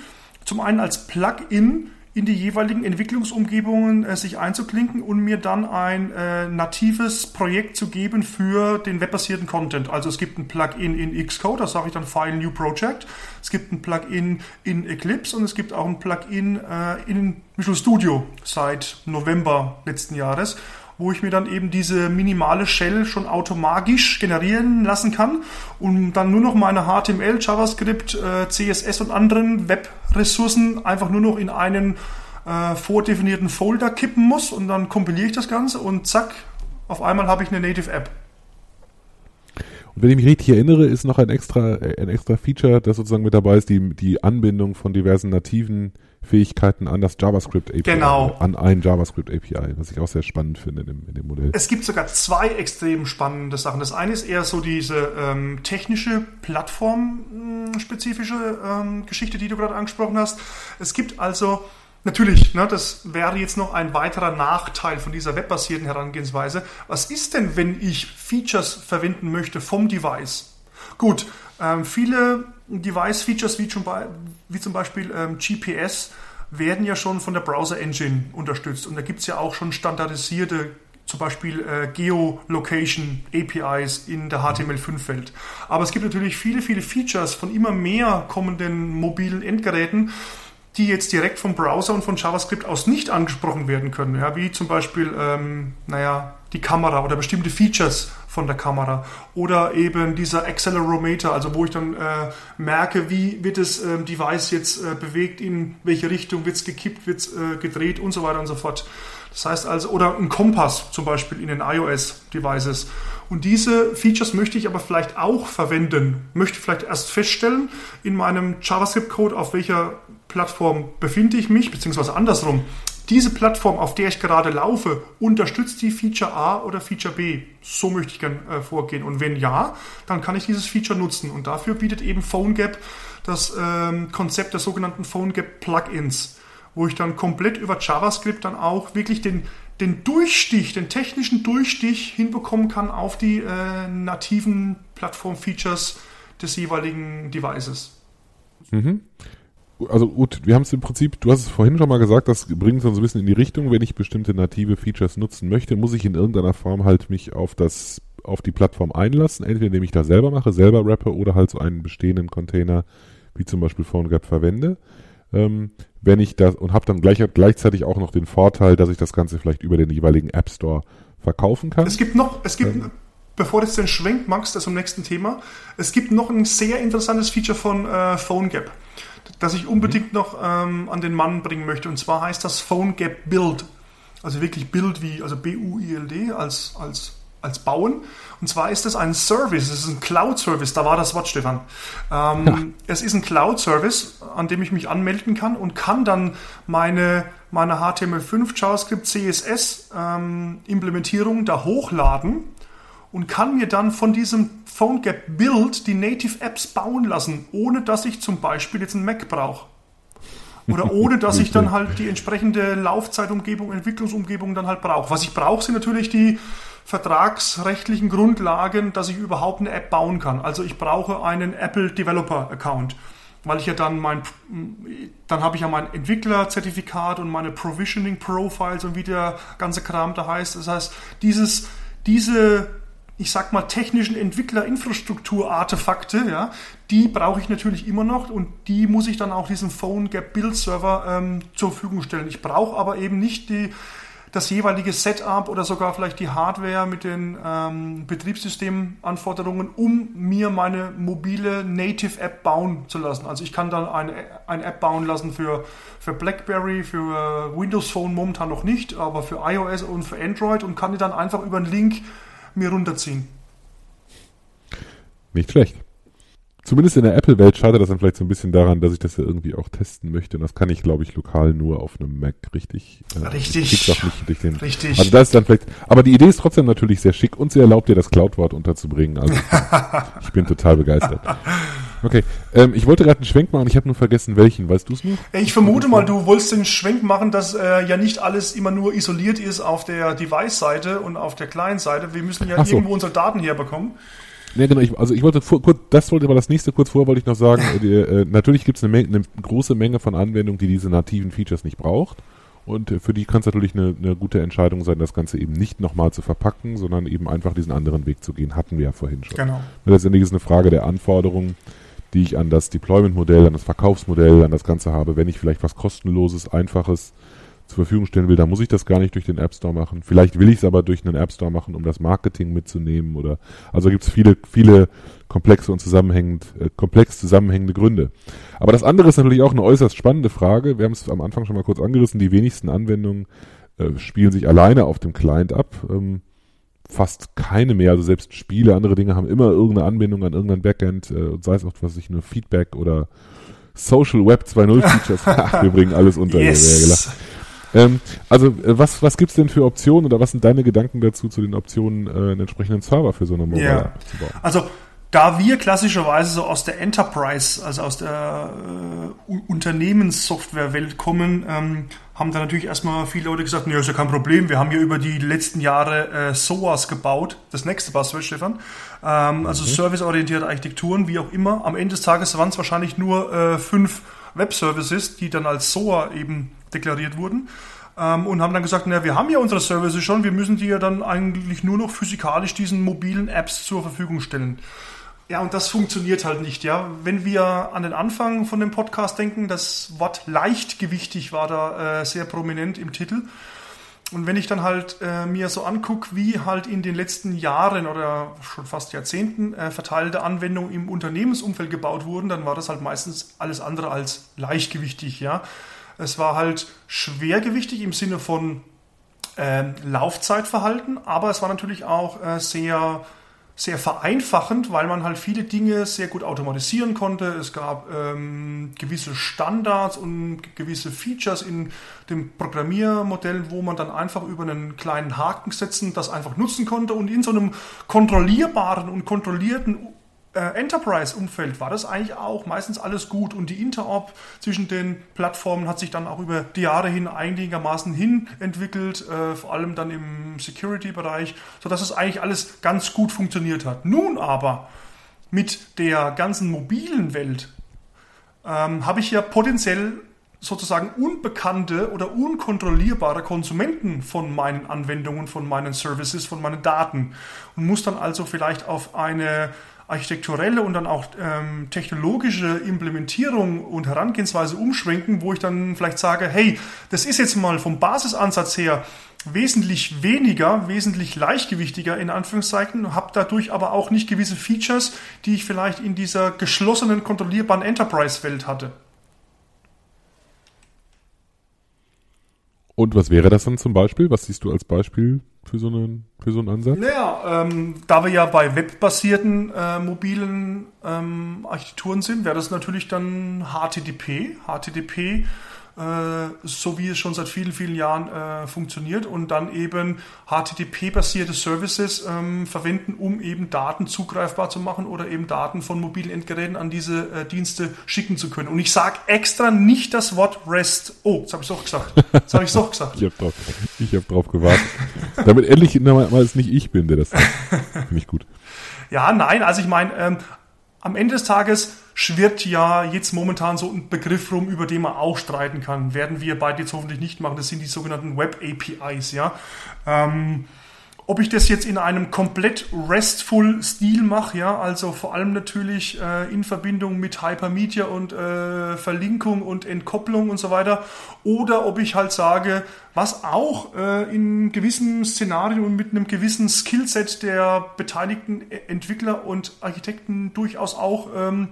C: zum einen als Plugin in die jeweiligen Entwicklungsumgebungen äh, sich einzuklinken und mir dann ein äh, natives Projekt zu geben für den webbasierten Content. Also es gibt ein Plugin in Xcode, das sage ich dann File New Project. Es gibt ein Plugin in Eclipse und es gibt auch ein Plugin äh, in Visual Studio seit November letzten Jahres wo ich mir dann eben diese minimale Shell schon automatisch generieren lassen kann und dann nur noch meine HTML, JavaScript, äh, CSS und anderen Web-Ressourcen einfach nur noch in einen äh, vordefinierten Folder kippen muss und dann kompiliere ich das Ganze und zack, auf einmal habe ich eine Native App.
B: Und wenn ich mich richtig erinnere, ist noch ein extra, ein extra Feature, das sozusagen mit dabei ist, die, die Anbindung von diversen nativen Fähigkeiten an das JavaScript API.
C: Genau.
B: An ein JavaScript API, was ich auch sehr spannend finde in dem, in dem Modell.
C: Es gibt sogar zwei extrem spannende Sachen. Das eine ist eher so diese ähm, technische, plattformspezifische ähm, Geschichte, die du gerade angesprochen hast. Es gibt also Natürlich, ne, das wäre jetzt noch ein weiterer Nachteil von dieser webbasierten Herangehensweise. Was ist denn, wenn ich Features verwenden möchte vom Device? Gut, ähm, viele Device-Features wie, wie, zum Beispiel ähm, GPS werden ja schon von der Browser-Engine unterstützt. Und da gibt es ja auch schon standardisierte zum Beispiel äh, Geolocation APIs in der HTML5-Welt. Aber es gibt natürlich viele, viele Features von immer mehr kommenden mobilen Endgeräten, die jetzt direkt vom Browser und von JavaScript aus nicht angesprochen werden können. Ja, wie zum Beispiel, ähm, naja, die Kamera oder bestimmte Features von der Kamera oder eben dieser Accelerometer, also wo ich dann äh, merke, wie wird das äh, Device jetzt äh, bewegt, in welche Richtung wird es gekippt, wird es äh, gedreht und so weiter und so fort. Das heißt also, oder ein Kompass zum Beispiel in den iOS-Devices. Und diese Features möchte ich aber vielleicht auch verwenden, möchte vielleicht erst feststellen in meinem JavaScript-Code, auf welcher Plattform befinde ich mich, beziehungsweise andersrum. Diese Plattform, auf der ich gerade laufe, unterstützt die Feature A oder Feature B. So möchte ich gerne äh, vorgehen. Und wenn ja, dann kann ich dieses Feature nutzen. Und dafür bietet eben PhoneGap das ähm, Konzept der sogenannten PhoneGap Plugins, wo ich dann komplett über JavaScript dann auch wirklich den, den Durchstich, den technischen Durchstich hinbekommen kann auf die äh, nativen Plattform-Features des jeweiligen Devices.
B: Mhm also gut, wir haben es im Prinzip, du hast es vorhin schon mal gesagt, das bringt uns so ein bisschen in die Richtung, wenn ich bestimmte native Features nutzen möchte, muss ich in irgendeiner Form halt mich auf das, auf die Plattform einlassen, entweder indem ich das selber mache, selber rappe oder halt so einen bestehenden Container, wie zum Beispiel PhoneGap verwende. Ähm, wenn ich das und habe dann gleich, gleichzeitig auch noch den Vorteil, dass ich das Ganze vielleicht über den jeweiligen App Store verkaufen kann.
C: Es gibt noch, es gibt, ähm, bevor du jetzt den Schwenk machst, das zum nächsten Thema, es gibt noch ein sehr interessantes Feature von äh, PhoneGap das ich unbedingt mhm. noch ähm, an den Mann bringen möchte. Und zwar heißt das Phone Gap Build. Also wirklich Build wie, also B-U-I-L-D als, als, als Bauen. Und zwar ist es ein Service, es ist ein Cloud-Service, da war das Wort, Stefan. Ähm, ja. Es ist ein Cloud-Service, an dem ich mich anmelden kann und kann dann meine, meine HTML5, JavaScript, CSS ähm, Implementierung da hochladen und kann mir dann von diesem PhoneGap Build die Native Apps bauen lassen, ohne dass ich zum Beispiel jetzt einen Mac brauche. Oder ohne dass ich dann halt die entsprechende Laufzeitumgebung, Entwicklungsumgebung dann halt brauche. Was ich brauche, sind natürlich die vertragsrechtlichen Grundlagen, dass ich überhaupt eine App bauen kann. Also ich brauche einen Apple Developer Account, weil ich ja dann mein, dann habe ich ja mein Entwicklerzertifikat und meine Provisioning Profiles und wie der ganze Kram da heißt. Das heißt, dieses, diese ich sag mal, technischen Entwicklerinfrastruktur-Artefakte, ja, die brauche ich natürlich immer noch und die muss ich dann auch diesem PhoneGap Build Server ähm, zur Verfügung stellen. Ich brauche aber eben nicht die, das jeweilige Setup oder sogar vielleicht die Hardware mit den ähm, Betriebssystemanforderungen, um mir meine mobile Native App bauen zu lassen. Also ich kann dann eine, eine App bauen lassen für, für BlackBerry, für Windows Phone momentan noch nicht, aber für iOS und für Android und kann die dann einfach über einen Link mir runterziehen.
B: Nicht schlecht. Zumindest in der Apple-Welt scheitert das dann vielleicht so ein bisschen daran, dass ich das ja irgendwie auch testen möchte. Und das kann ich, glaube ich, lokal nur auf einem Mac richtig.
C: Äh, richtig.
B: Nicht durch den,
C: richtig.
B: Also das ist dann vielleicht. Aber die Idee ist trotzdem natürlich sehr schick und sie erlaubt dir, das Cloud-Wort unterzubringen. Also ich bin total begeistert. Okay, ähm, ich wollte gerade einen Schwenk machen, ich habe nur vergessen, welchen. Weißt du es noch?
C: Ich vermute mal, du wolltest den Schwenk machen, dass äh, ja nicht alles immer nur isoliert ist auf der Device-Seite und auf der Client-Seite. Wir müssen ja
B: so.
C: irgendwo unsere Daten herbekommen.
B: Ja, genau. Ich, also ich wollte vor, kurz, das wollte aber das nächste kurz vor, wollte ich noch sagen. die, äh, natürlich gibt es eine, eine, große Menge von Anwendungen, die diese nativen Features nicht braucht. Und äh, für die kann es natürlich eine, eine gute Entscheidung sein, das Ganze eben nicht nochmal zu verpacken, sondern eben einfach diesen anderen Weg zu gehen. Hatten wir ja vorhin schon.
C: Genau.
B: Letztendlich ist eine Frage der Anforderungen, die ich an das Deployment-Modell, an das Verkaufsmodell, an das Ganze habe. Wenn ich vielleicht was kostenloses, einfaches zur Verfügung stellen will, dann muss ich das gar nicht durch den App Store machen. Vielleicht will ich es aber durch einen App Store machen, um das Marketing mitzunehmen oder also gibt es viele, viele komplexe und zusammenhängend, äh, komplex zusammenhängende Gründe. Aber das andere ist natürlich auch eine äußerst spannende Frage. Wir haben es am Anfang schon mal kurz angerissen. Die wenigsten Anwendungen äh, spielen sich alleine auf dem Client ab. Ähm, fast keine mehr. Also selbst Spiele, andere Dinge haben immer irgendeine Anbindung an irgendein Backend, äh, sei es auch was ich nur Feedback oder Social Web 2.0 Features. wir bringen alles unter.
C: Yes.
B: Ähm, also äh, was, was gibt's denn für Optionen oder was sind deine Gedanken dazu zu den Optionen, äh, einen entsprechenden Server für so eine Mobile. App zu bauen?
C: Also da wir klassischerweise so aus der Enterprise, also aus der äh, Unternehmenssoftwarewelt kommen, ähm, haben da natürlich erstmal viele Leute gesagt, nee, ist ja kein Problem, wir haben ja über die letzten Jahre äh, SOAS gebaut, das nächste Buzzword, Stefan, ähm, also serviceorientierte Architekturen, wie auch immer. Am Ende des Tages waren es wahrscheinlich nur äh, fünf Web-Services, die dann als SOA eben deklariert wurden. Ähm, und haben dann gesagt, na, wir haben ja unsere Services schon, wir müssen die ja dann eigentlich nur noch physikalisch diesen mobilen Apps zur Verfügung stellen. Ja, und das funktioniert halt nicht, ja. Wenn wir an den Anfang von dem Podcast denken, das Wort leichtgewichtig war da äh, sehr prominent im Titel. Und wenn ich dann halt äh, mir so angucke, wie halt in den letzten Jahren oder schon fast Jahrzehnten äh, verteilte Anwendungen im Unternehmensumfeld gebaut wurden, dann war das halt meistens alles andere als leichtgewichtig, ja. Es war halt schwergewichtig im Sinne von ähm, Laufzeitverhalten, aber es war natürlich auch äh, sehr, sehr vereinfachend, weil man halt viele Dinge sehr gut automatisieren konnte. Es gab ähm, gewisse Standards und gewisse Features in dem Programmiermodell, wo man dann einfach über einen kleinen Haken setzen das einfach nutzen konnte und in so einem kontrollierbaren und kontrollierten Enterprise-Umfeld war das eigentlich auch meistens alles gut und die Interop zwischen den Plattformen hat sich dann auch über die Jahre hin einigermaßen hin entwickelt, äh, vor allem dann im Security-Bereich, sodass es eigentlich alles ganz gut funktioniert hat. Nun aber mit der ganzen mobilen Welt ähm, habe ich ja potenziell sozusagen unbekannte oder unkontrollierbare Konsumenten von meinen Anwendungen, von meinen Services, von meinen Daten und muss dann also vielleicht auf eine architekturelle und dann auch ähm, technologische Implementierung und Herangehensweise umschwenken, wo ich dann vielleicht sage, hey, das ist jetzt mal vom Basisansatz her wesentlich weniger, wesentlich leichtgewichtiger in Anführungszeichen, habe dadurch aber auch nicht gewisse Features, die ich vielleicht in dieser geschlossenen, kontrollierbaren Enterprise-Welt hatte.
B: Und was wäre das dann zum Beispiel? Was siehst du als Beispiel für so einen, für so einen Ansatz?
C: Naja, ähm, da wir ja bei webbasierten äh, mobilen ähm, Architekturen sind, wäre das natürlich dann HTTP. HTTP, so wie es schon seit vielen, vielen Jahren äh, funktioniert und dann eben HTTP-basierte Services ähm, verwenden, um eben Daten zugreifbar zu machen oder eben Daten von mobilen Endgeräten an diese äh, Dienste schicken zu können. Und ich sage extra nicht das Wort REST. Oh, jetzt habe ich auch gesagt. Jetzt habe ich auch gesagt.
B: Ich habe drauf, ich hab drauf gewartet. Damit endlich mal es nicht ich bin, der das sagt. Finde ich gut.
C: Ja, nein, also ich meine, ähm, am Ende des Tages schwirrt ja jetzt momentan so ein Begriff rum, über den man auch streiten kann. Werden wir beide jetzt hoffentlich nicht machen. Das sind die sogenannten Web APIs, ja. Ähm, ob ich das jetzt in einem komplett restful Stil mache, ja, also vor allem natürlich äh, in Verbindung mit Hypermedia und äh, Verlinkung und Entkopplung und so weiter, oder ob ich halt sage, was auch äh, in gewissen Szenarien und mit einem gewissen Skillset der beteiligten Entwickler und Architekten durchaus auch ähm,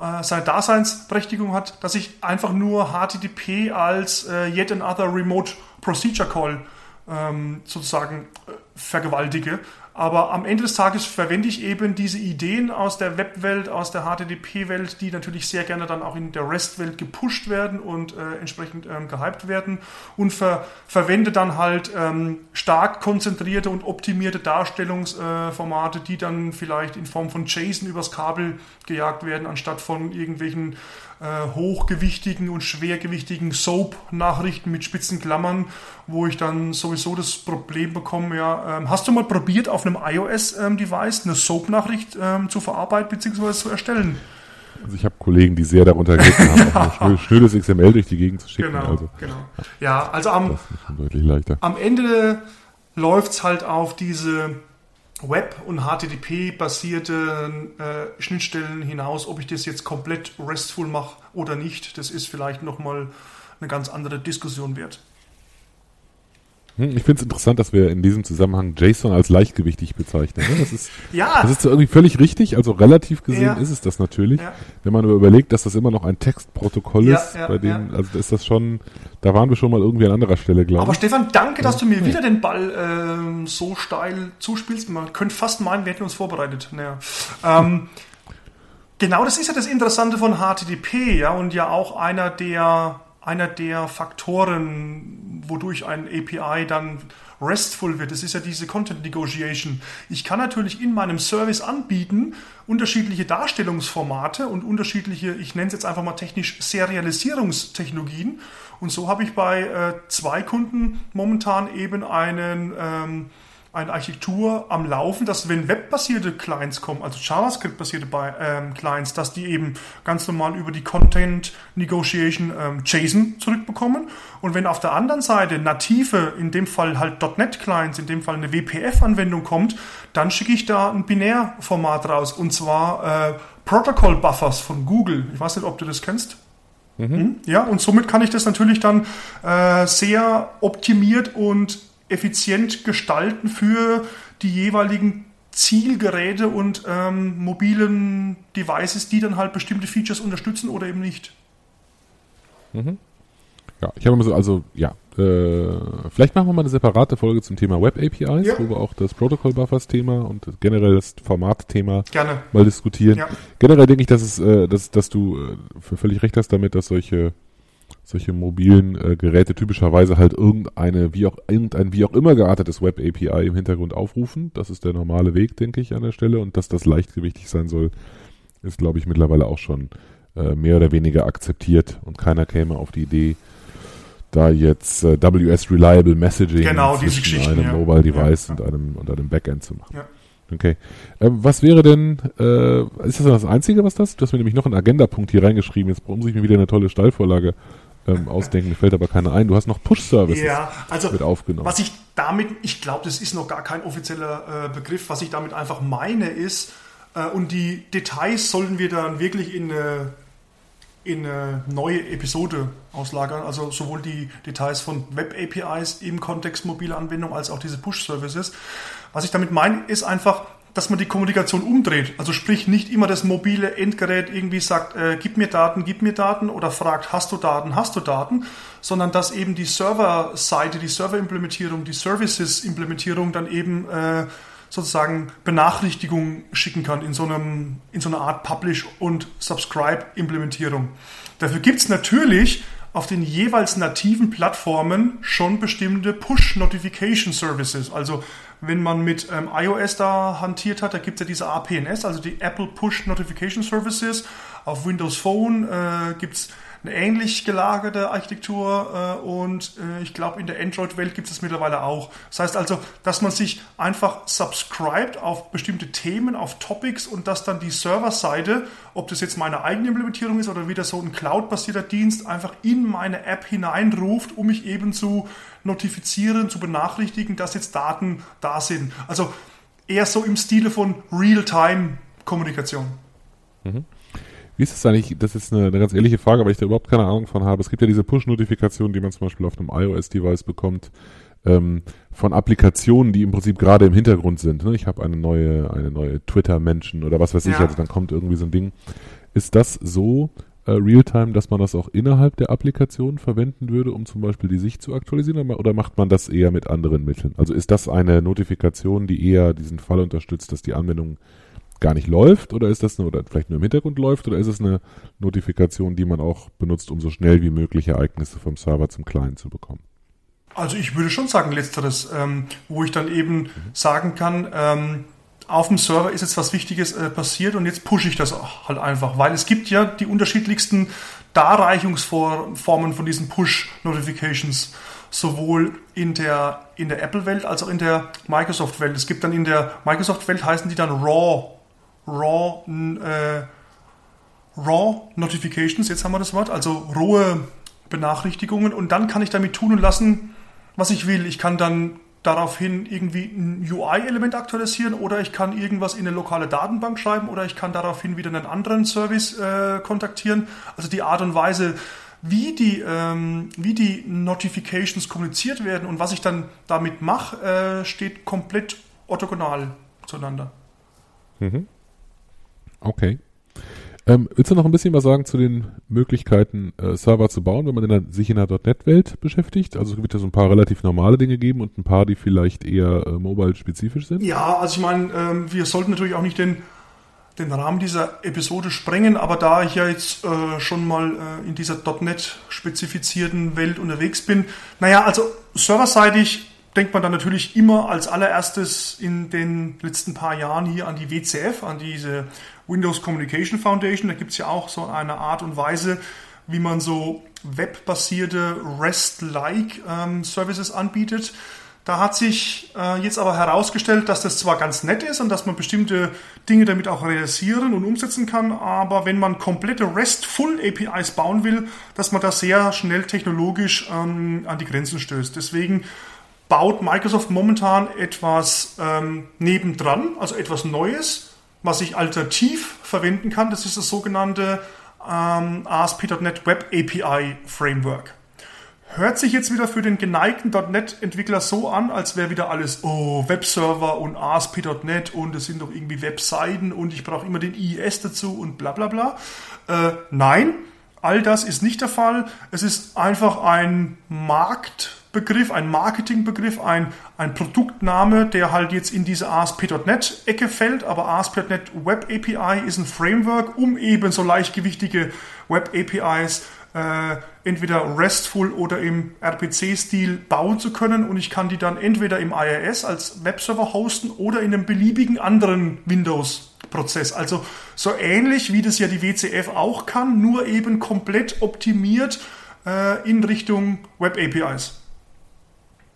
C: äh, seine Daseinsberechtigung hat, dass ich einfach nur HTTP als äh, yet another remote procedure call ähm, sozusagen äh, vergewaltige. Aber am Ende des Tages verwende ich eben diese Ideen aus der Webwelt, aus der HTTP-Welt, die natürlich sehr gerne dann auch in der REST-Welt gepusht werden und äh, entsprechend ähm, gehypt werden und ver verwende dann halt ähm, stark konzentrierte und optimierte Darstellungsformate, äh, die dann vielleicht in Form von JSON übers Kabel gejagt werden, anstatt von irgendwelchen äh, hochgewichtigen und schwergewichtigen Soap-Nachrichten mit spitzen Klammern, wo ich dann sowieso das Problem bekomme, ja, ähm, hast du mal probiert, auf einem iOS-Device eine Soap-Nachricht ähm, zu verarbeiten bzw. zu erstellen?
B: Also ich habe Kollegen, die sehr darunter gelitten haben, ja. ein schnödes XML durch die Gegend zu schicken.
C: Genau,
B: also,
C: genau. Ja, also am, am Ende läuft's halt auf diese Web- und HTTP-basierte äh, Schnittstellen hinaus. Ob ich das jetzt komplett RESTful mache oder nicht, das ist vielleicht nochmal eine ganz andere Diskussion wert.
B: Hm, ich finde es interessant, dass wir in diesem Zusammenhang JSON als leichtgewichtig bezeichnen. Ne? Das ist,
C: ja.
B: das ist so irgendwie völlig richtig. Also relativ gesehen
C: Ja.
B: ist es das natürlich.
C: Ja.
B: Wenn man aber überlegt, dass das immer noch ein Textprotokoll ist, bei dem, also ist das schon, da waren wir schon mal irgendwie an anderer Stelle, glaube
C: Aber
B: ich.
C: Stefan, danke, dass du mir wieder den Ball ähm, so steil zuspielst. Man könnte fast meinen, wir hätten uns vorbereitet. Naja. Ähm, genau das ist ja das Interessante von HTTP, ja, und ja auch einer der, einer der Faktoren, wodurch ein API dann RESTful wird. Das ist ja diese Content Negotiation. Ich kann natürlich in meinem Service anbieten, unterschiedliche Darstellungsformate und unterschiedliche, ich nenne es jetzt einfach mal technisch, Serialisierungstechnologien. Und so habe ich bei äh, zwei Kunden momentan eben einen, ähm, eine Architektur am Laufen, dass wenn webbasierte Clients kommen, also JavaScript-basierte ähm, Clients, dass die eben ganz normal über die Content Negotiation ähm, JSON zurückbekommen. Und wenn auf der anderen Seite native, in dem Fall halt .NET Clients, in dem Fall eine WPF-Anwendung kommt, dann schicke ich da ein Binärformat raus und zwar äh, Protocol Buffers von Google. Ich weiß nicht, ob du das kennst. Mhm. Ja, und somit kann ich das natürlich dann äh, sehr optimiert und effizient gestalten für die jeweiligen Zielgeräte und ähm, mobilen Devices, die dann halt bestimmte Features unterstützen oder eben nicht.
B: Ja, ich habe immer so, also ja, äh, vielleicht machen wir mal eine separate Folge zum Thema Web APIs,
C: Ja.
B: wo wir auch das Protocol Buffers Thema und generell das Formatthema
C: Gerne.
B: mal diskutieren.
C: Ja.
B: Generell denke ich, dass es, äh, dass, dass du äh, völlig recht hast damit, dass solche solche mobilen äh, Geräte typischerweise halt irgendeine, wie auch, irgendein wie auch immer geartetes Web API im Hintergrund aufrufen. Das ist der normale Weg, denke ich, an der Stelle. Und dass das leichtgewichtig sein soll, ist, glaube ich, mittlerweile auch schon äh, mehr oder weniger akzeptiert. Und keiner käme auf die Idee, da jetzt äh, WS Reliable Messaging
C: Genau,
B: zwischen einem
C: ja.
B: Mobile Device
C: Ja.
B: und einem und einem Backend zu machen.
C: Ja.
B: Okay. Ähm, was wäre denn, äh, ist das das Einzige, was das? Du hast mir nämlich noch einen Agendapunkt hier reingeschrieben. Jetzt muss ich mir wieder eine tolle Steilvorlage ähm, ausdenken. Mir fällt aber keine ein. Du hast noch Push-Services
C: Ja, also
B: mit aufgenommen.
C: was ich damit, ich glaube, das ist noch gar kein offizieller äh, Begriff, was ich damit einfach meine ist, äh, und die Details sollten wir dann wirklich in eine, in eine neue Episode auslagern, also sowohl die Details von Web-APIs im Kontext mobile Anwendung als auch diese Push-Services. Was ich damit meine, ist einfach, dass man die Kommunikation umdreht. Also sprich nicht immer das mobile Endgerät irgendwie sagt, äh, gib mir Daten, gib mir Daten oder fragt, hast du Daten, hast du Daten, sondern dass eben die Server-Seite, die Server-Implementierung, die Services-Implementierung dann eben äh, sozusagen Benachrichtigungen schicken kann in so, einem, in so einer Art Publish- und Subscribe-Implementierung. Dafür gibt es natürlich auf den jeweils nativen Plattformen schon bestimmte Push-Notification-Services. Also wenn man mit ähm, iOS da hantiert hat, da gibt es ja diese APNS, also die Apple Push Notification Services. Auf Windows Phone äh, gibt es eine ähnlich gelagerte Architektur äh, und äh, ich glaube, in der Android-Welt gibt es mittlerweile auch. Das heißt also, dass man sich einfach subscribt auf bestimmte Themen, auf Topics und dass dann die Serverseite, ob das jetzt meine eigene Implementierung ist oder wieder so ein Cloud-basierter Dienst, einfach in meine App hineinruft, um mich eben zu notifizieren, zu benachrichtigen, dass jetzt Daten da sind. Also eher so im Stile von Real-Time-Kommunikation.
B: Mhm. Wie ist es eigentlich, das ist eine, eine, ganz ehrliche Frage, weil ich da überhaupt keine Ahnung von habe. Es gibt ja diese Push-Notifikationen, die man zum Beispiel auf einem iOS-Device bekommt, ähm, von Applikationen, die im Prinzip gerade im Hintergrund sind. Ne? Ich habe eine neue, eine neue Twitter-Menschen oder was weiß ja. ich, also dann kommt irgendwie so ein Ding. Ist das so äh, Realtime, dass man das auch innerhalb der Applikation verwenden würde, um zum Beispiel die Sicht zu aktualisieren, oder macht man das eher mit anderen Mitteln? Also ist das eine Notifikation, die eher diesen Fall unterstützt, dass die Anwendung gar nicht läuft oder ist das eine, oder vielleicht nur im Hintergrund läuft oder ist es eine Notifikation, die man auch benutzt, um so schnell wie möglich Ereignisse vom Server zum Client zu bekommen?
C: Also ich würde schon sagen letzteres, ähm, wo ich dann eben mhm. sagen kann, ähm, auf dem Server ist jetzt was Wichtiges äh, passiert und jetzt pushe ich das halt einfach, weil es gibt ja die unterschiedlichsten Darreichungsformen von diesen Push-Notifications, sowohl in der, in der Apple-Welt als auch in der Microsoft-Welt. Es gibt dann in der Microsoft-Welt heißen die dann RAW Raw, äh, Raw Notifications, jetzt haben wir das Wort, also rohe Benachrichtigungen und dann kann ich damit tun und lassen, was ich will. Ich kann dann daraufhin irgendwie ein UI-Element aktualisieren oder ich kann irgendwas in eine lokale Datenbank schreiben oder ich kann daraufhin wieder einen anderen Service äh, kontaktieren. Also die Art und Weise, wie die, ähm, wie die Notifications kommuniziert werden und was ich dann damit mache, äh, steht komplett orthogonal zueinander.
B: Mhm. Okay. Ähm, willst du noch ein bisschen was sagen zu den Möglichkeiten, äh, Server zu bauen, wenn man in der, sich in der .NET-Welt beschäftigt? Also es wird ja so ein paar relativ normale Dinge geben und ein paar, die vielleicht eher äh, mobile-spezifisch sind.
C: Ja, also ich meine, ähm, wir sollten natürlich auch nicht den, den Rahmen dieser Episode sprengen, aber da ich ja jetzt äh, schon mal äh, in dieser .NET-spezifizierten Welt unterwegs bin, naja, also serverseitig denkt man dann natürlich immer als allererstes in den letzten paar Jahren hier an die WCF, an diese Windows Communication Foundation. Da gibt es ja auch so eine Art und Weise, wie man so webbasierte REST-like ähm, Services anbietet. Da hat sich äh, jetzt aber herausgestellt, dass das zwar ganz nett ist und dass man bestimmte Dinge damit auch realisieren und umsetzen kann, aber wenn man komplette RESTful APIs bauen will, dass man da sehr schnell technologisch ähm, an die Grenzen stößt. Deswegen baut Microsoft momentan etwas ähm, nebendran, also etwas Neues, was ich alternativ verwenden kann. Das ist das sogenannte ähm, ASP.NET Web API Framework. Hört sich jetzt wieder für den geneigten .NET-Entwickler so an, als wäre wieder alles, oh, Webserver und ASP.NET und es sind doch irgendwie Webseiten und ich brauche immer den IIS dazu und bla bla bla. Äh, nein, all das ist nicht der Fall. Es ist einfach ein Markt, Begriff, ein Marketingbegriff, ein, ein Produktname, der halt jetzt in diese ASP.NET-Ecke fällt, aber ASP.NET Web API ist ein Framework, um eben so leichtgewichtige Web APIs äh, entweder RESTful oder im RPC-Stil bauen zu können und ich kann die dann entweder im IIS als Webserver hosten oder in einem beliebigen anderen Windows-Prozess. Also so ähnlich wie das ja die WCF auch kann, nur eben komplett optimiert äh, in Richtung Web APIs.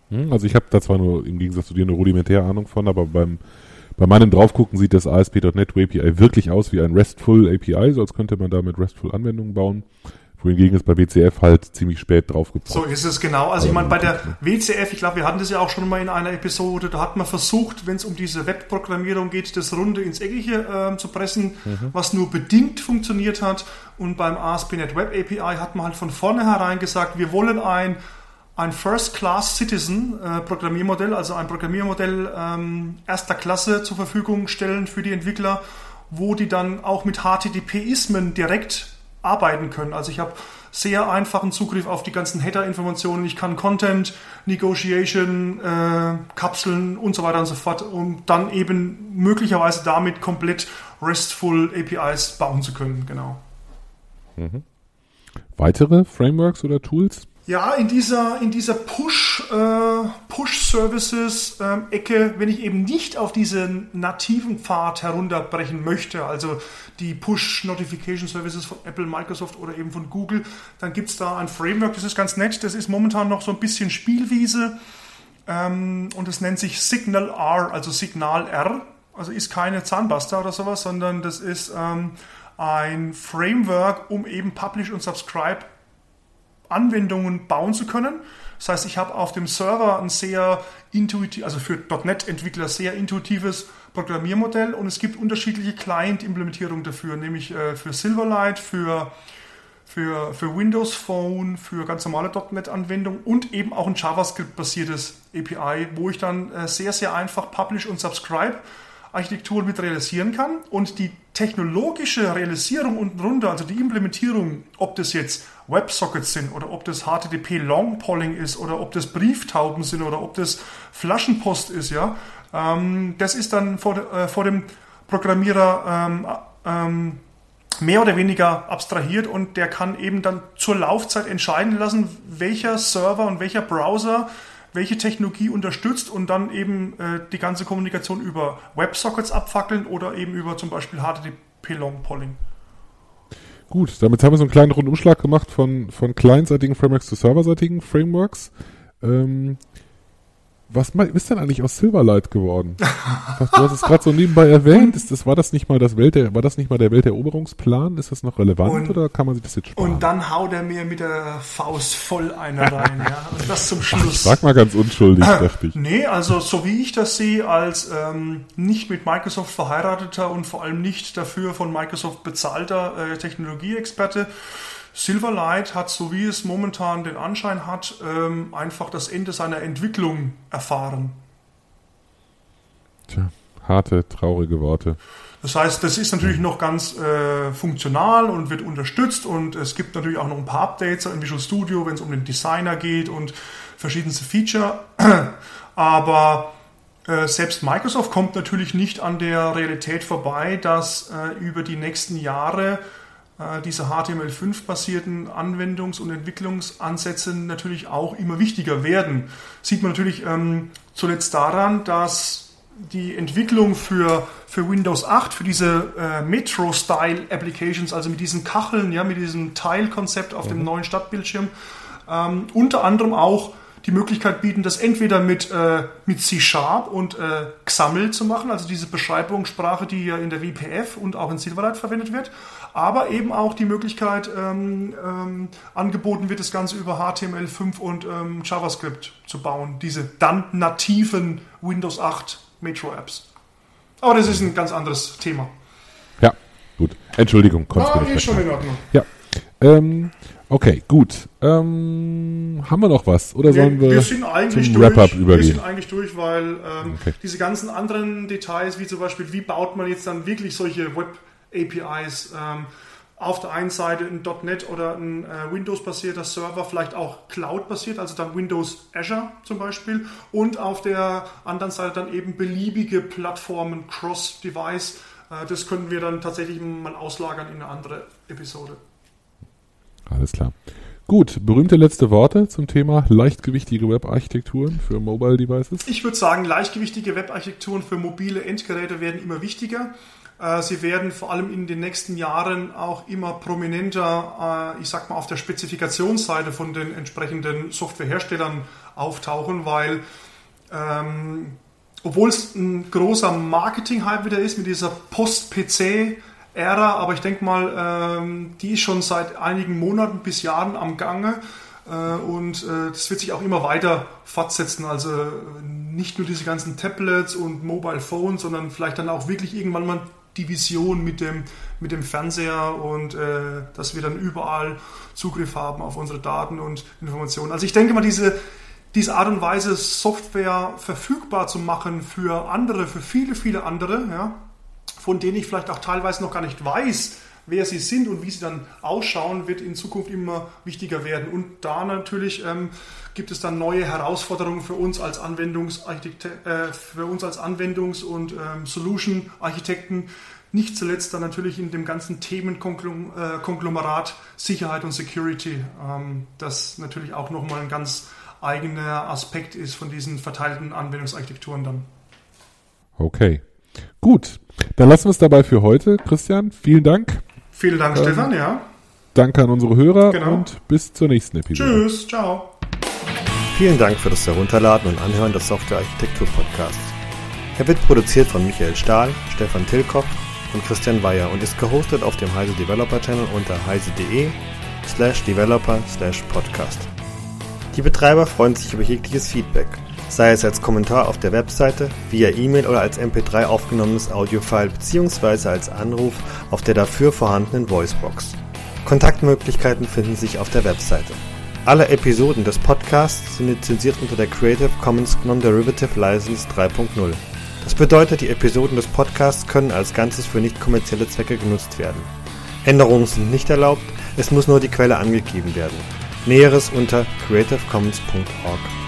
B: Hm, also ich habe da zwar nur im Gegensatz zu dir eine rudimentäre Ahnung von, aber beim bei meinem Draufgucken sieht das ASP.NET API wirklich aus wie ein RESTful API, so als könnte man damit RESTful Anwendungen bauen. Wohingegen es bei WCF halt ziemlich spät drauf
C: gibt. So ist es genau. Also ich meine, bei der WCF, ich glaube, wir hatten das ja auch schon mal in einer Episode, da hat man versucht, wenn es um diese Webprogrammierung geht, das Runde ins Eckige äh, zu pressen, mhm. was nur bedingt funktioniert hat. Und beim ASP.NET Web API hat man halt von vornherein gesagt, wir wollen ein ein First-Class-Citizen-Programmiermodell, äh, also ein Programmiermodell ähm, erster Klasse zur Verfügung stellen für die Entwickler, wo die dann auch mit HTTP-Ismen direkt arbeiten können. Also ich habe sehr einfachen Zugriff auf die ganzen Header-Informationen. Ich kann Content, Negotiation, äh, Kapseln und so weiter und so fort, um dann eben möglicherweise damit komplett RESTful APIs bauen zu können. Genau.
B: Mhm. Weitere Frameworks oder Tools?
C: Ja, in dieser, in dieser Push, äh, Push-Services-Ecke, ähm, wenn ich eben nicht auf diesen nativen Pfad herunterbrechen möchte, also die Push-Notification-Services von Apple, Microsoft oder eben von Google, dann gibt es da ein Framework, das ist ganz nett, das ist momentan noch so ein bisschen Spielwiese ähm, und es nennt sich Signal R, also Signal R, also ist keine Zahnpasta oder sowas, sondern das ist ähm, ein Framework, um eben Publish und Subscribe Anwendungen bauen zu können. Das heißt, ich habe auf dem Server ein sehr intuitiv, also für .NET-Entwickler sehr intuitives Programmiermodell und es gibt unterschiedliche Client-Implementierungen dafür, nämlich äh, für Silverlight, für, für, für Windows Phone, für ganz normale .NET-Anwendungen und eben auch ein JavaScript-basiertes API, wo ich dann äh, sehr, sehr einfach Publish und Subscribe Architektur mit realisieren kann und die technologische Realisierung unten drunter, also die Implementierung, ob das jetzt WebSockets sind oder ob das HTTP Long Polling ist oder ob das Brieftauben sind oder ob das Flaschenpost ist, ja, ähm, das ist dann vor, äh, vor dem Programmierer ähm, ähm, mehr oder weniger abstrahiert und der kann eben dann zur Laufzeit entscheiden lassen, welcher Server und welcher Browser welche Technologie unterstützt und dann eben äh, die ganze Kommunikation über WebSockets abfackeln oder eben über zum Beispiel HTTP Long Polling.
B: Gut, damit haben wir so einen kleinen Rundumschlag gemacht von, von clientseitigen Frameworks zu serverseitigen Frameworks. Ähm, was ist denn eigentlich aus Silverlight geworden? du hast es gerade so nebenbei erwähnt. Ist das, war das nicht mal das Welt der, war das nicht mal der Welteroberungsplan? Ist das noch relevant
C: und,
B: oder kann man sich das jetzt sparen?
C: Und dann haut er mir mit der Faust voll einer rein, ja. Und das zum Schluss. Ach, ich
B: frag mal ganz unschuldig, dachte ich.
C: Nee, also so wie ich das sehe, als ähm, nicht mit Microsoft verheirateter und vor allem nicht dafür von Microsoft bezahlter äh, Technologieexperte, Silverlight hat, so wie es momentan den Anschein hat, ähm, einfach das Ende seiner Entwicklung erfahren.
B: Tja, harte, traurige Worte.
C: Das heißt, das ist natürlich noch ganz äh, funktional und wird unterstützt und es gibt natürlich auch noch ein paar Updates in Visual Studio, wenn es um den Designer geht und verschiedenste Feature. Aber äh, selbst Microsoft kommt natürlich nicht an der Realität vorbei, dass äh, über die nächsten Jahre diese HTML5-basierten Anwendungs- und Entwicklungsansätze natürlich auch immer wichtiger werden. Sieht man natürlich ähm, zuletzt daran, dass die Entwicklung für, für Windows 8, für diese äh, Metro-Style-Applications, also mit diesen Kacheln, ja, mit diesem Teilkonzept auf mhm. dem neuen Stadtbildschirm, ähm, unter anderem auch die Möglichkeit bieten, das entweder mit, äh, mit C-Sharp und äh, XAML zu machen, also diese Beschreibungssprache, die ja in der WPF und auch in Silverlight verwendet wird, aber eben auch die Möglichkeit ähm, ähm, angeboten wird, das Ganze über HTML5 und ähm, JavaScript zu bauen, diese dann nativen Windows 8 Metro-Apps. Aber das ist ein ganz anderes Thema.
B: Ja, gut. Entschuldigung,
C: ah, ist schon in Ordnung.
B: Ja. Ähm, Okay, gut. Ähm, haben wir noch was? Oder sollen wir,
C: wir
B: zum Wrap-up übergehen? Wir
C: sind eigentlich durch, weil ähm, okay. diese ganzen anderen Details, wie zum Beispiel, wie baut man jetzt dann wirklich solche Web-APIs, ähm, auf der einen Seite ein .NET oder ein äh, Windows-basierter Server, vielleicht auch Cloud-basiert, also dann Windows Azure zum Beispiel, und auf der anderen Seite dann eben beliebige Plattformen, Cross-Device. Äh, das können wir dann tatsächlich mal auslagern in eine andere Episode.
B: Alles klar. Gut, berühmte letzte Worte zum Thema leichtgewichtige Web-Architekturen für Mobile Devices?
C: Ich würde sagen, leichtgewichtige Web-Architekturen für mobile Endgeräte werden immer wichtiger. Äh, sie werden vor allem in den nächsten Jahren auch immer prominenter, äh, ich sag mal, auf der Spezifikationsseite von den entsprechenden Softwareherstellern auftauchen, weil ähm, obwohl es ein großer Marketing-Hype wieder ist mit dieser Post-PC- Ära, aber ich denke mal, ähm, die ist schon seit einigen Monaten bis Jahren am Gange äh, und äh, das wird sich auch immer weiter fortsetzen. Also nicht nur diese ganzen Tablets und Mobile Phones, sondern vielleicht dann auch wirklich irgendwann mal die Vision mit dem, mit dem Fernseher und äh, dass wir dann überall Zugriff haben auf unsere Daten und Informationen. Also ich denke mal, diese, diese Art und Weise, Software verfügbar zu machen für andere, für viele, viele andere, ja, von denen ich vielleicht auch teilweise noch gar nicht weiß, wer sie sind und wie sie dann ausschauen, wird in Zukunft immer wichtiger werden. Und da natürlich ähm, gibt es dann neue Herausforderungen für uns als Anwendungsarchitekt, äh, für uns als Anwendungs- und ähm, Solution-Architekten. Nicht zuletzt dann natürlich in dem ganzen Themenkonglomerat Sicherheit und Security, ähm, das natürlich auch nochmal ein ganz eigener Aspekt ist von diesen verteilten Anwendungsarchitekturen dann.
B: Okay. Gut. Dann lassen wir es dabei für heute. Christian, vielen Dank.
C: Vielen Dank, ähm, Stefan, ja.
B: Danke an unsere Hörer
C: genau.
B: und bis zur nächsten Episode.
C: Tschüss, ciao.
A: Vielen Dank für das Herunterladen und Anhören des Software Architektur Podcasts. Er wird produziert von Michael Stahl, Stefan Tilkoff und Christian Weyer und ist gehostet auf dem Heise Developer Channel unter heise.de slash developer slash podcast. Die Betreiber freuen sich über jegliches Feedback, sei es als Kommentar auf der Webseite, via E-Mail oder als MP3 aufgenommenes Audiofile bzw. als Anruf auf der dafür vorhandenen Voicebox. Kontaktmöglichkeiten finden sich auf der Webseite. Alle Episoden des Podcasts sind lizenziert unter der Creative Commons Non-Derivative License 3.0. Das bedeutet, die Episoden des Podcasts können als Ganzes für nicht kommerzielle Zwecke genutzt werden. Änderungen sind nicht erlaubt, es muss nur die Quelle angegeben werden. Näheres unter creativecommons.org.